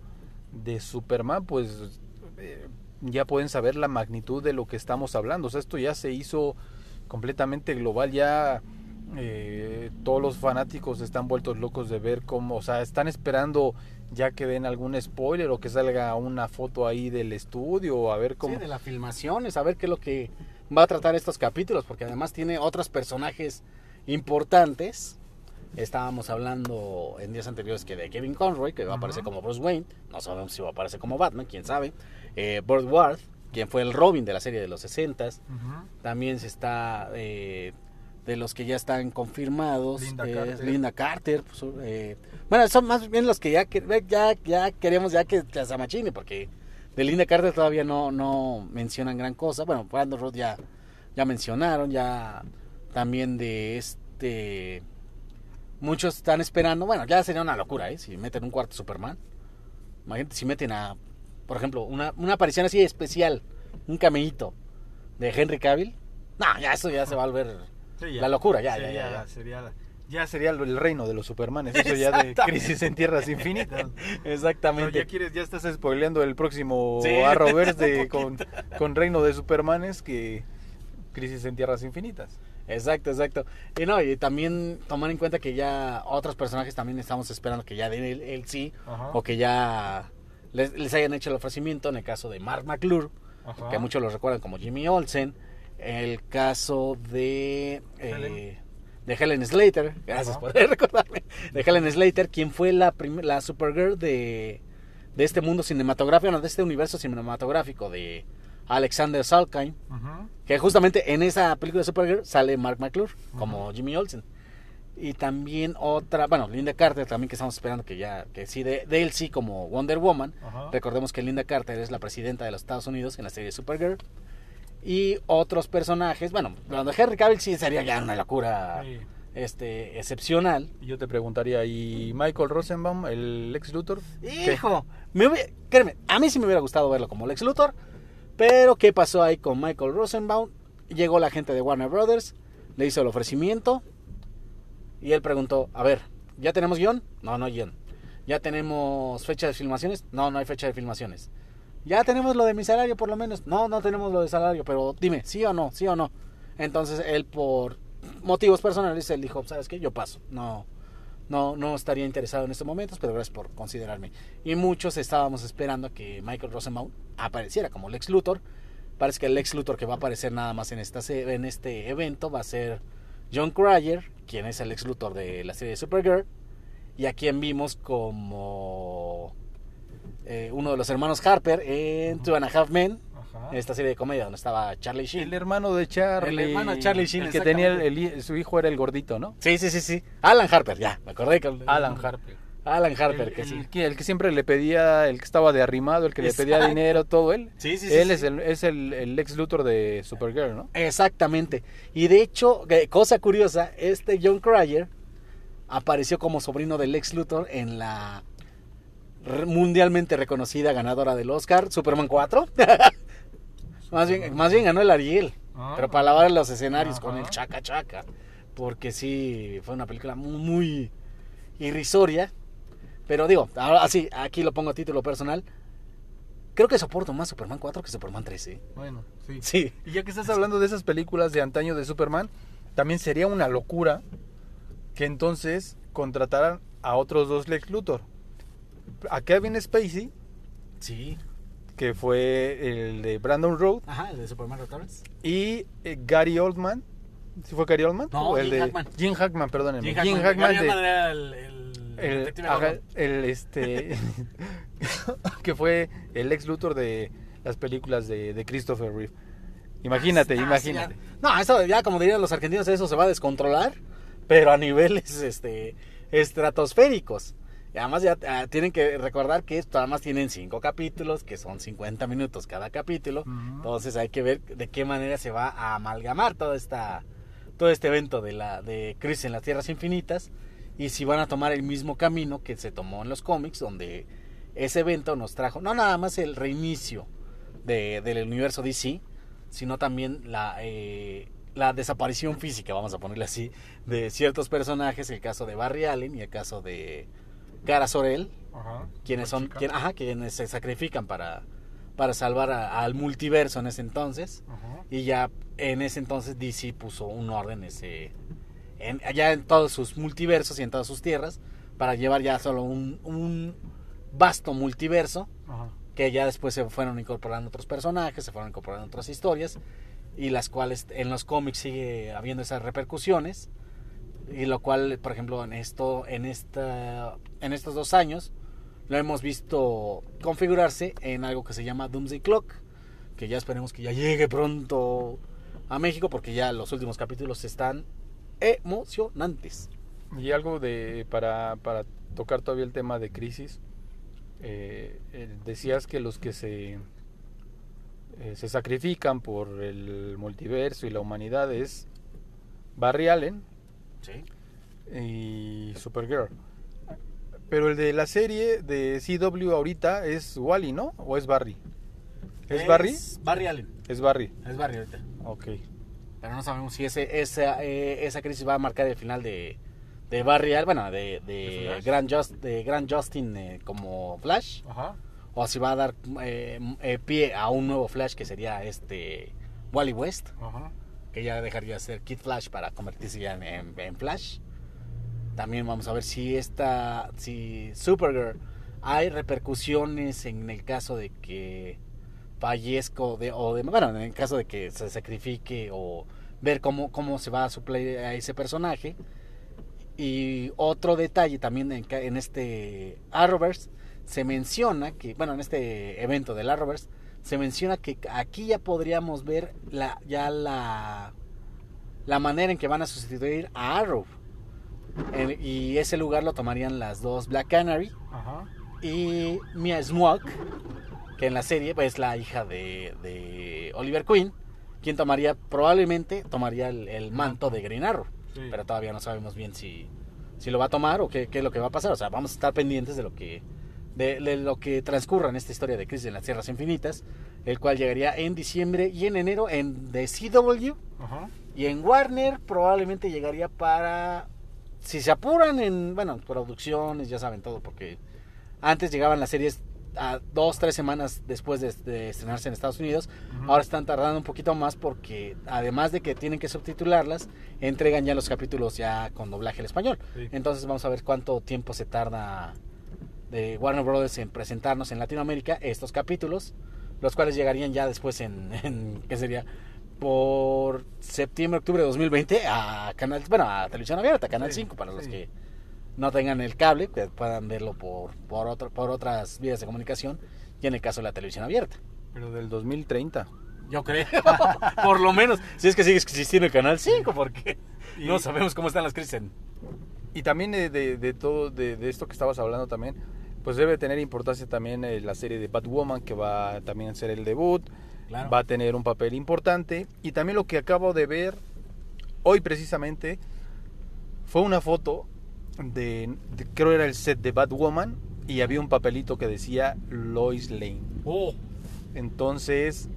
de Superman, pues eh, ya pueden saber la magnitud de lo que estamos hablando. O sea, esto ya se hizo completamente global, ya eh, todos los fanáticos están vueltos locos de ver cómo, o sea, están esperando ya que den algún spoiler o que salga una foto ahí del estudio a ver cómo... Sí, de las filmaciones, a ver qué es lo que va a tratar estos capítulos, porque además tiene otros personajes importantes. Estábamos hablando en días anteriores que de Kevin Conroy, que va a aparecer como Bruce Wayne, no sabemos si va a aparecer como Batman, quién sabe. Eh, Burt Ward, quien fue el Robin de la serie de los 60s. Ujú. También se está eh, de los que ya están confirmados. Linda eh, Carter. Linda Carter. pues, eh, bueno, son más bien los que ya, ya, ya queremos ya que se amachine, porque de Linda Carter todavía no, no mencionan gran cosa. Bueno, Brandon Roth ya, ya mencionaron, ya también de este... Muchos están esperando, bueno, ya sería una locura, ¿eh? Si meten un cuarto Superman. Imagínate si meten a, por ejemplo, una, una aparición así especial, un cameíto de Henry Cavill. No, ya eso ya se va a volver *laughs* Sí, ya. la locura, ya, ya, sería, ya, ya. Sería, ya sería el reino de los Supermanes, eso ya de. Crisis en Tierras Infinitas. *laughs* Pero Exactamente. ya quieres, ya estás spoileando el próximo Sí, Arrowverse de, *laughs* con, con Reino de Supermanes que Crisis en Tierras Infinitas. Exacto, exacto. Y no, y también tomar en cuenta que ya otros personajes también estamos esperando que ya den el, el sí Ajá. o que ya les, les hayan hecho el ofrecimiento en el caso de Mark McClure, Ajá. que muchos lo recuerdan como Jimmy Olsen, el caso de eh, Helen. de Helen Slater, gracias Ajá. por *laughs* recordarme, de Helen Slater, quien fue la la Supergirl de de este mundo cinematográfico, no, de este universo cinematográfico de Alexander Salkind, que justamente en esa película de Supergirl sale Mark McClure como Jimmy Olsen. Y también otra, bueno, Linda Carter también que estamos esperando que ya, que sí, de, de él sí como Wonder Woman. Ajá. Recordemos que Linda Carter es la presidenta de los Estados Unidos en la serie Supergirl. Y otros personajes, bueno, lo de Henry Cavill sí sería ya una locura Sí. este, excepcional. Y Yo te preguntaría, ¿y Michael Rosenbaum, el ex Luthor? Hijo, me hubiera- créeme, a mí sí me hubiera gustado verlo como Lex Luthor, pero ¿qué pasó ahí con Michael Rosenbaum? Llegó la gente de Warner Brothers, le hizo el ofrecimiento y él preguntó, a ver, ¿ya tenemos guion? No, no hay guion. ¿Ya tenemos fecha de filmaciones? No, no hay fecha de filmaciones. ¿Ya tenemos lo de mi salario por lo menos? No, no tenemos lo de salario, pero dime, ¿sí o no? ¿Sí o no? Entonces él por motivos personales, él dijo, ¿sabes qué? Yo paso, no, no, no estaría interesado en estos momentos, pero gracias por considerarme. Y muchos estábamos esperando que Michael Rosenbaum apareciera como Lex Luthor. Parece que el Lex Luthor que va a aparecer nada más en, esta, en este evento va a ser John Cryer, quien es el Lex Luthor de la serie de Supergirl, y a quien vimos como eh, uno de los hermanos Harper en Two and a Half Men, Ajá. esta serie de comedia donde estaba Charlie El Sheen. hermano de Charlie. El hermano de Charlie Sheen, El que tenía el- su hijo era el gordito, ¿no? Sí, sí, sí, sí. Alan Harper, ya, me acordé. Que... Alan Harper. Alan Harper, el, que sí. el que siempre le pedía, el que estaba de arrimado, el que le pedía dinero, todo él. Sí, sí, sí, él sí. es el, es el, el ex Luthor de Supergirl, ¿no? Exactamente. Y de hecho, eh, cosa curiosa, este John Cryer apareció como sobrino del ex Luthor en la mundialmente reconocida ganadora del Oscar, Superman 4. *laughs* más, bien, más bien ganó el Ariel, Ah. pero para lavar los escenarios con el chaca chaca. Porque sí, fue una película muy, muy irrisoria. Pero digo, ahora sí, aquí lo pongo a título personal. Creo que soporto más Superman 4 que Superman 3, ¿eh? Bueno, sí. Sí. Y ya que estás hablando de esas películas de antaño de Superman, también sería una locura que entonces contrataran a otros dos Lex Luthor. A Kevin Spacey, Sí. que fue el de Brandon Road, Ajá, el de Superman Returns. y eh, Gary Oldman. ¿Sí fue Gary Oldman? No, O el Jim de Hackman. Jim Hackman, perdónenme. Jim Jim Hackman, Hackman de- era el, el el, este *laughs* que fue el ex Luthor de las películas de, de Christopher Reeve. Imagínate, Ah, imagínate. No, eso ya como dirían los argentinos, eso se va a descontrolar, pero a niveles este estratosféricos. Y además ya ah, tienen que recordar que esto además tienen cinco capítulos, que son 50 minutos cada capítulo. Entonces hay que ver de qué manera se va a amalgamar toda esta todo este evento de la de Crisis en las Tierras Infinitas y si van a tomar el mismo camino que se tomó en los cómics donde ese evento nos trajo no nada más el reinicio de- del universo DC sino también la eh, la desaparición física vamos a ponerle así de ciertos personajes el caso de Barry Allen y el caso de Gara Sorel Ajá. quienes son quien- ajá, quienes se sacrifican para para salvar a- al multiverso en ese entonces Ajá. y ya en ese entonces DC puso un orden ese en, allá en todos sus multiversos y en todas sus tierras para llevar ya solo un, un vasto multiverso Ajá. que ya después se fueron incorporando otros personajes, se fueron incorporando otras historias y las cuales en los cómics sigue habiendo esas repercusiones y lo cual por ejemplo en esto en esta en estos dos años lo hemos visto configurarse en algo que se llama Doomsday Clock que ya esperemos que ya llegue pronto a México porque ya los últimos capítulos están emocionantes Y algo de para, para tocar todavía el tema de crisis, eh, eh, decías que los que se eh, se sacrifican por el multiverso y la humanidad es Barry Allen sí y Supergirl. Pero el de la serie de CW ahorita es Wally, ¿no? ¿O es Barry? ¿Es, Barry? Barry Allen Es Barry. es Barry ahorita Ok. Pero no sabemos si ese, esa, eh, esa crisis va a marcar el final de, de Barry Allen, bueno, de, ¿De? Grand, Just, de Grand Justin eh, como Flash, Ajá. o si va a dar eh, eh, pie a un nuevo Flash que sería este Wally West, Ajá. que ya dejaría de ser Kid Flash para convertirse ya en, en- en Flash. También vamos a ver si esta, si Supergirl, hay repercusiones en el caso de que fallezco de, o de, bueno, en el caso de que se sacrifique o ver cómo, cómo se va a suplir a ese personaje. Y otro detalle también en, en este Arrowverse se menciona que, bueno, en este evento del Arrowverse se menciona que aquí ya podríamos ver la, ya la, la manera en que van a sustituir a Arrow. Y ese lugar lo tomarían las dos Black Canary Ajá. y Mia Smoke, que en la serie pues, es la hija de, de Oliver Queen, quien tomaría, probablemente tomaría el, el manto de Green Arrow. Sí. Pero todavía no sabemos bien si, si lo va a tomar o qué, qué es lo que va a pasar. O sea, vamos a estar pendientes de lo que de, de lo que transcurra en esta historia de Crisis en las Tierras Infinitas, el cual llegaría en diciembre y en enero en The CW Ajá. y en Warner probablemente llegaría para. Si se apuran en. Bueno, producciones, ya saben todo, porque antes llegaban las series a dos, tres semanas después de, de estrenarse en Estados Unidos. Ahora están tardando un poquito más porque, además de que tienen que subtitularlas, entregan ya los capítulos ya con doblaje al español. Sí. Entonces vamos a ver cuánto tiempo se tarda de Warner Brothers en presentarnos en Latinoamérica estos capítulos, los cuales llegarían ya después en, *laughs* en ¿qué sería? Por septiembre, octubre de 2020 a canal, bueno, a televisión abierta, canal Sí, 5 para los que no tengan el cable, que puedan verlo por por otro, por otras vías de comunicación y en el caso de la televisión abierta. Pero del 2030. Yo creo, *laughs* por lo menos, si es que sigue existiendo el canal 5 porque Y- no sabemos cómo están las crisis en Y también de, de- de todo, de, de esto que estabas hablando también, pues debe tener importancia también eh, la serie de Batwoman, que va también a ser el debut, Claro. va a tener un papel importante. Y también lo que acabo de ver hoy precisamente fue una foto de, de- creo era el set de Batwoman, y había un papelito que decía Lois Lane. Oh, Entonces,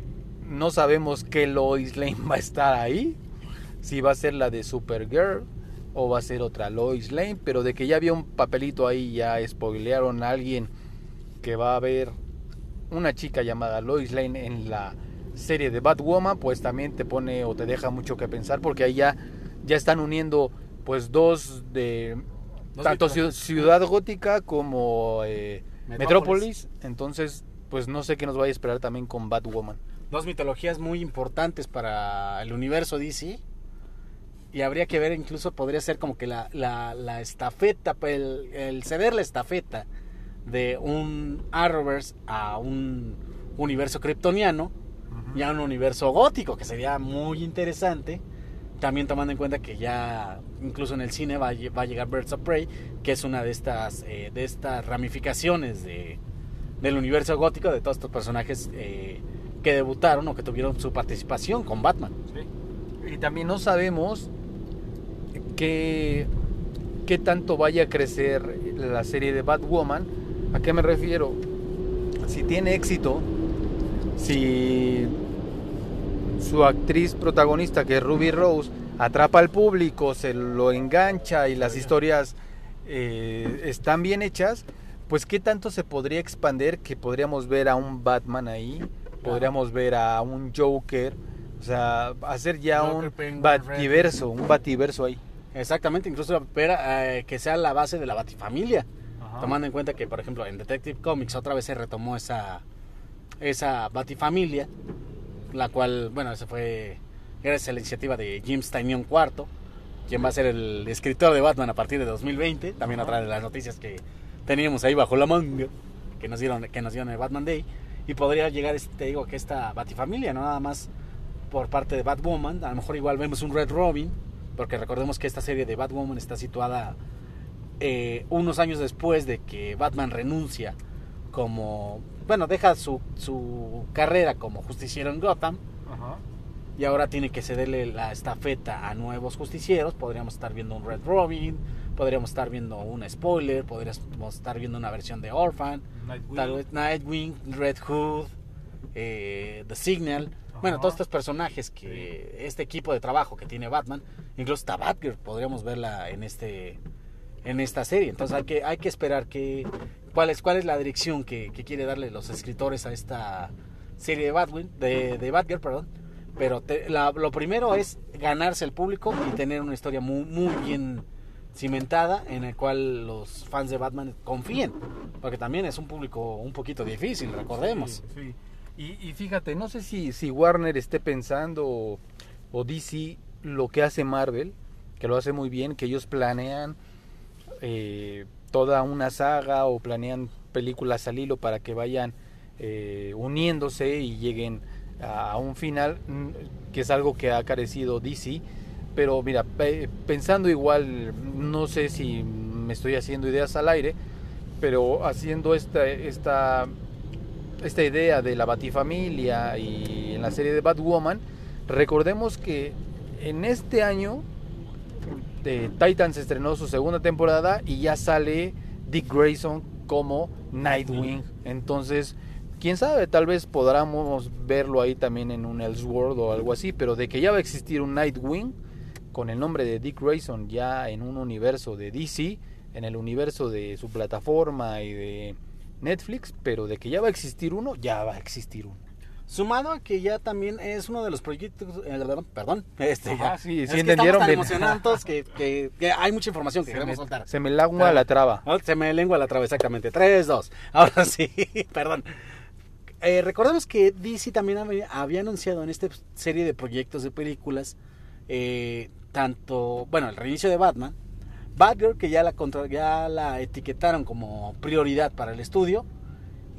no sabemos qué Lois Lane va a estar ahí. Si va a ser la de Supergirl o va a ser otra Lois Lane. Pero de que ya había un papelito ahí, ya spoilearon a alguien que va a haber una chica llamada Lois Lane en la serie de Batwoman, pues también te pone o te deja mucho que pensar porque ahí ya, ya están uniendo pues dos de tanto Ciudad Gótica como eh, Metrópolis. Metrópolis. Entonces, pues no sé qué nos vaya a esperar también con Batwoman. Dos mitologías muy importantes para el universo DC. Y habría que ver, incluso podría ser como que la, la, la estafeta, pues, el, el ceder la estafeta de un Arrowverse a un universo kryptoniano y a un universo gótico, que sería muy interesante. También tomando en cuenta que ya incluso en el cine va a, va a llegar Birds of Prey, que es una de estas, eh, de estas ramificaciones de, del universo gótico de todos estos personajes eh, que debutaron o que tuvieron su participación con Batman. Y también no sabemos qué, qué tanto vaya a crecer la serie de Batwoman. ¿A qué me refiero? Si tiene éxito, si su actriz protagonista, que es Ruby Rose, atrapa al público, se lo engancha y las historias eh, están bien hechas, pues qué tanto se podría expandir que podríamos ver a un Batman ahí, podríamos ver a un Joker, o sea, hacer ya Joker, un bativerso, un bativerso ahí. Exactamente, incluso ver eh, que sea la base de la Batifamilia. Tomando en cuenta que, por ejemplo, en Detective Comics otra vez se retomó esa, esa Batifamilia, la cual, bueno, esa fue gracias a la iniciativa de Jim Steinion IV, quien va a ser el escritor de Batman a partir de 2020, también otra de las noticias que teníamos ahí bajo la manga, que nos dieron, que nos dieron el Batman Day, y podría llegar, este, te digo, que esta Batifamilia, no nada más por parte de Batwoman, a lo mejor igual vemos un Red Robin, porque recordemos que esta serie de Batwoman está situada eh, unos años después de que Batman renuncia como, bueno, deja su, su carrera como justiciero en Gotham y ahora tiene que cederle la estafeta a nuevos justicieros. Podríamos estar viendo un Red Robin, podríamos estar viendo un spoiler, podríamos estar viendo una versión de Orphan, tal vez Nightwing, Red Hood, eh, The Signal. Bueno, Ajá. todos estos personajes que este equipo de trabajo que tiene Batman, incluso hasta Batgirl podríamos verla en este en esta serie. Entonces hay que hay que esperar que cuál es cuál es la dirección que, que quiere darle los escritores a esta serie de Batwin, de, de Batgirl, perdón. Pero te- la- lo primero es ganarse el público y tener una historia muy muy bien cimentada en el cual los fans de Batman confíen, porque también es un público un poquito difícil, recordemos. Sí, sí. Y, y fíjate, no sé si, si Warner esté pensando o, o DC lo que hace Marvel, que lo hace muy bien, que ellos planean eh, toda una saga o planean películas al hilo para que vayan eh, uniéndose y lleguen a, un final, mm, que es algo que ha carecido DC. Pero mira, pe- pensando igual, no sé si me estoy haciendo ideas al aire, pero haciendo esta, esta, esta idea de la Batifamilia y en la serie de Batwoman, recordemos que en este año eh, Titans estrenó su segunda temporada y ya sale Dick Grayson como Nightwing. Entonces, quién sabe, tal vez podamos verlo ahí también en un Elseworld o algo así, pero de que ya va a existir un Nightwing con el nombre de Dick Grayson ya en un universo de DC, en el universo de su plataforma y de Netflix, pero de que ya va a existir uno, ya va a existir uno. Sumado a que ya también es uno de los proyectos, eh, perdón, este, Ajá, ya. sí, Es sí que entendieron estamos tan emocionados que, que- que hay mucha información que Se me, queremos soltar. se me lagua la traba. Oh, Se me lengua la traba, exactamente. 3, 2. Ahora sí, *laughs* perdón. Eh, recordemos que DC también había, había anunciado en esta serie de proyectos de películas, eh, tanto, bueno, el reinicio de Batman, Batgirl, que ya la, contra- ya la etiquetaron como prioridad para el estudio,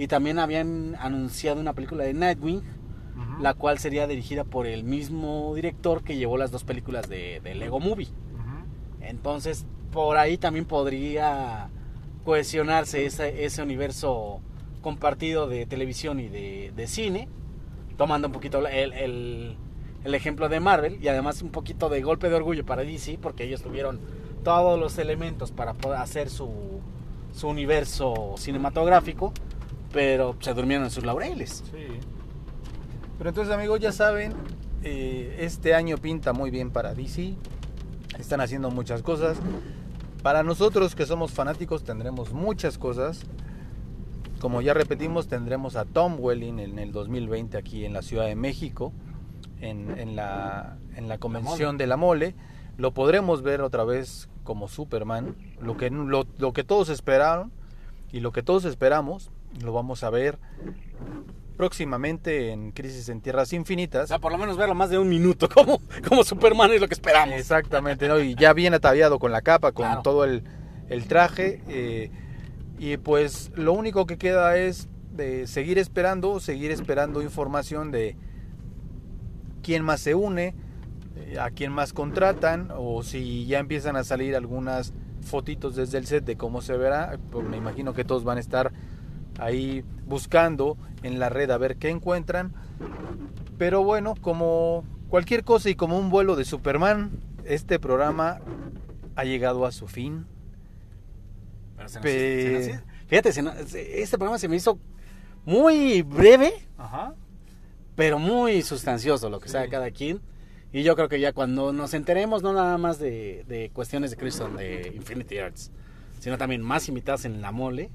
y también habían anunciado una película de Nightwing, la cual sería dirigida por el mismo director que llevó las dos películas de, de Lego Movie. Entonces, por ahí también podría cohesionarse ese, ese universo compartido de televisión y de, de cine, tomando un poquito el, el- el ejemplo de Marvel y además un poquito de golpe de orgullo para DC, porque ellos tuvieron todos los elementos para poder hacer su, su universo cinematográfico, pero se durmieron en sus laureles. Sí. Pero entonces, amigos, ya saben, eh, este año pinta muy bien para DC. Están haciendo muchas cosas. Para nosotros que somos fanáticos tendremos muchas cosas. como ya repetimos, tendremos a Tom Welling en el 2020 aquí en la Ciudad de México, en, en la, en la convención de la mole. Lo podremos ver otra vez como Superman, lo que, lo, lo que todos esperaron y lo que todos esperamos, lo vamos a ver próximamente en Crisis en Tierras O Infinitas. sea, por lo menos verlo más de un minuto, *laughs* como, como Superman es lo que esperamos. Exactamente, ¿no? y ya bien ataviado con la capa, con Claro. todo el, el traje. eh, y pues lo único que queda es de seguir esperando, seguir esperando información de quién más se une, eh, a quién más contratan, o si ya empiezan a salir algunas fotitos desde el set de cómo se verá. Pues me imagino que todos van a estar ahí buscando en la red a ver qué encuentran. Pero bueno, como cualquier cosa y como un vuelo de Superman, este programa ha llegado a su fin. Pero se nos- Pe- se nos- fíjate, se nos- este programa se me hizo muy breve, Ajá. pero muy sustancioso lo que sabe cada quien. Y yo creo que ya cuando nos enteremos, no nada más de, de cuestiones de Crimson de Infinity Arts, sino también más invitados en la mole,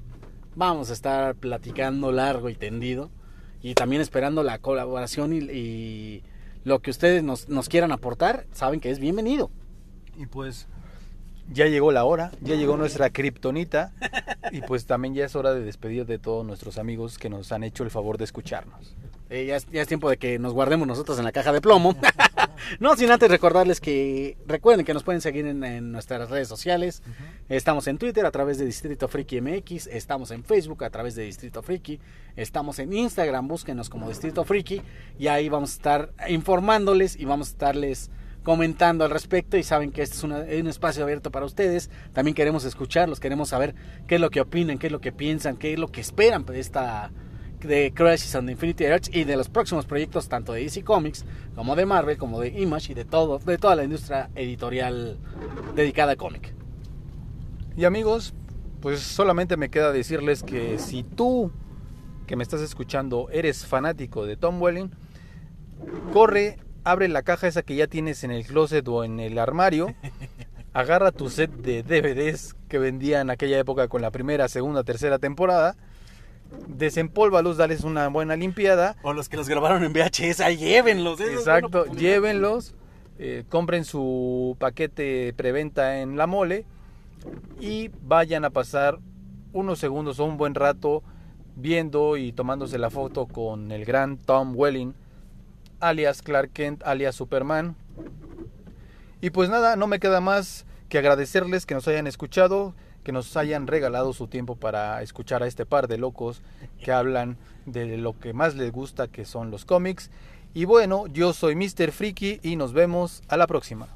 vamos a estar platicando largo y tendido. Y también esperando la colaboración y, y lo que ustedes nos, nos quieran aportar, saben que es bienvenido. Y pues ya llegó la hora, ya llegó nuestra kriptonita y pues también ya es hora de despedir de todos nuestros amigos que nos han hecho el favor de escucharnos. Eh, ya, es, ya es tiempo de que nos guardemos nosotros en la caja de plomo. *laughs* no sin antes recordarles que recuerden que nos pueden seguir en, en nuestras redes sociales. Estamos en Twitter a través de Distrito Friki MX, estamos en Facebook a través de Distrito Friki, estamos en Instagram, búsquenos como Distrito Friki y ahí vamos a estar informándoles y vamos a estarles comentando al respecto y saben que este es una- un espacio abierto para ustedes. También queremos escucharlos, queremos saber qué es lo que opinan, qué es lo que piensan, qué es lo que esperan de esta de Crisis on the Infinity Earth y de los próximos proyectos tanto de DC Comics como de Marvel como de Image y de todo de toda la industria editorial dedicada a cómic. Y amigos, pues solamente me queda decirles que si tú que me estás escuchando eres fanático de Tom Welling, corre, abre la caja esa que ya tienes en el closet o en el armario, *laughs* agarra tu set de DVDs que vendía en aquella época con la primera, segunda, tercera temporada, desempólvalos, dales una buena limpiada O los que los grabaron en VHS, ahí llévenlos. Exacto, bueno llévenlos, eh, compren su paquete preventa en la mole y vayan a pasar unos segundos o un buen rato viendo y tomándose la foto con el gran Tom Welling, alias Clark Kent, alias Superman. Y pues nada, no me queda más que agradecerles que nos hayan escuchado, que nos hayan regalado su tiempo para escuchar a este par de locos que hablan de lo que más les gusta, que son los cómics. Y bueno, yo soy Mr. Freaky y nos vemos a la próxima.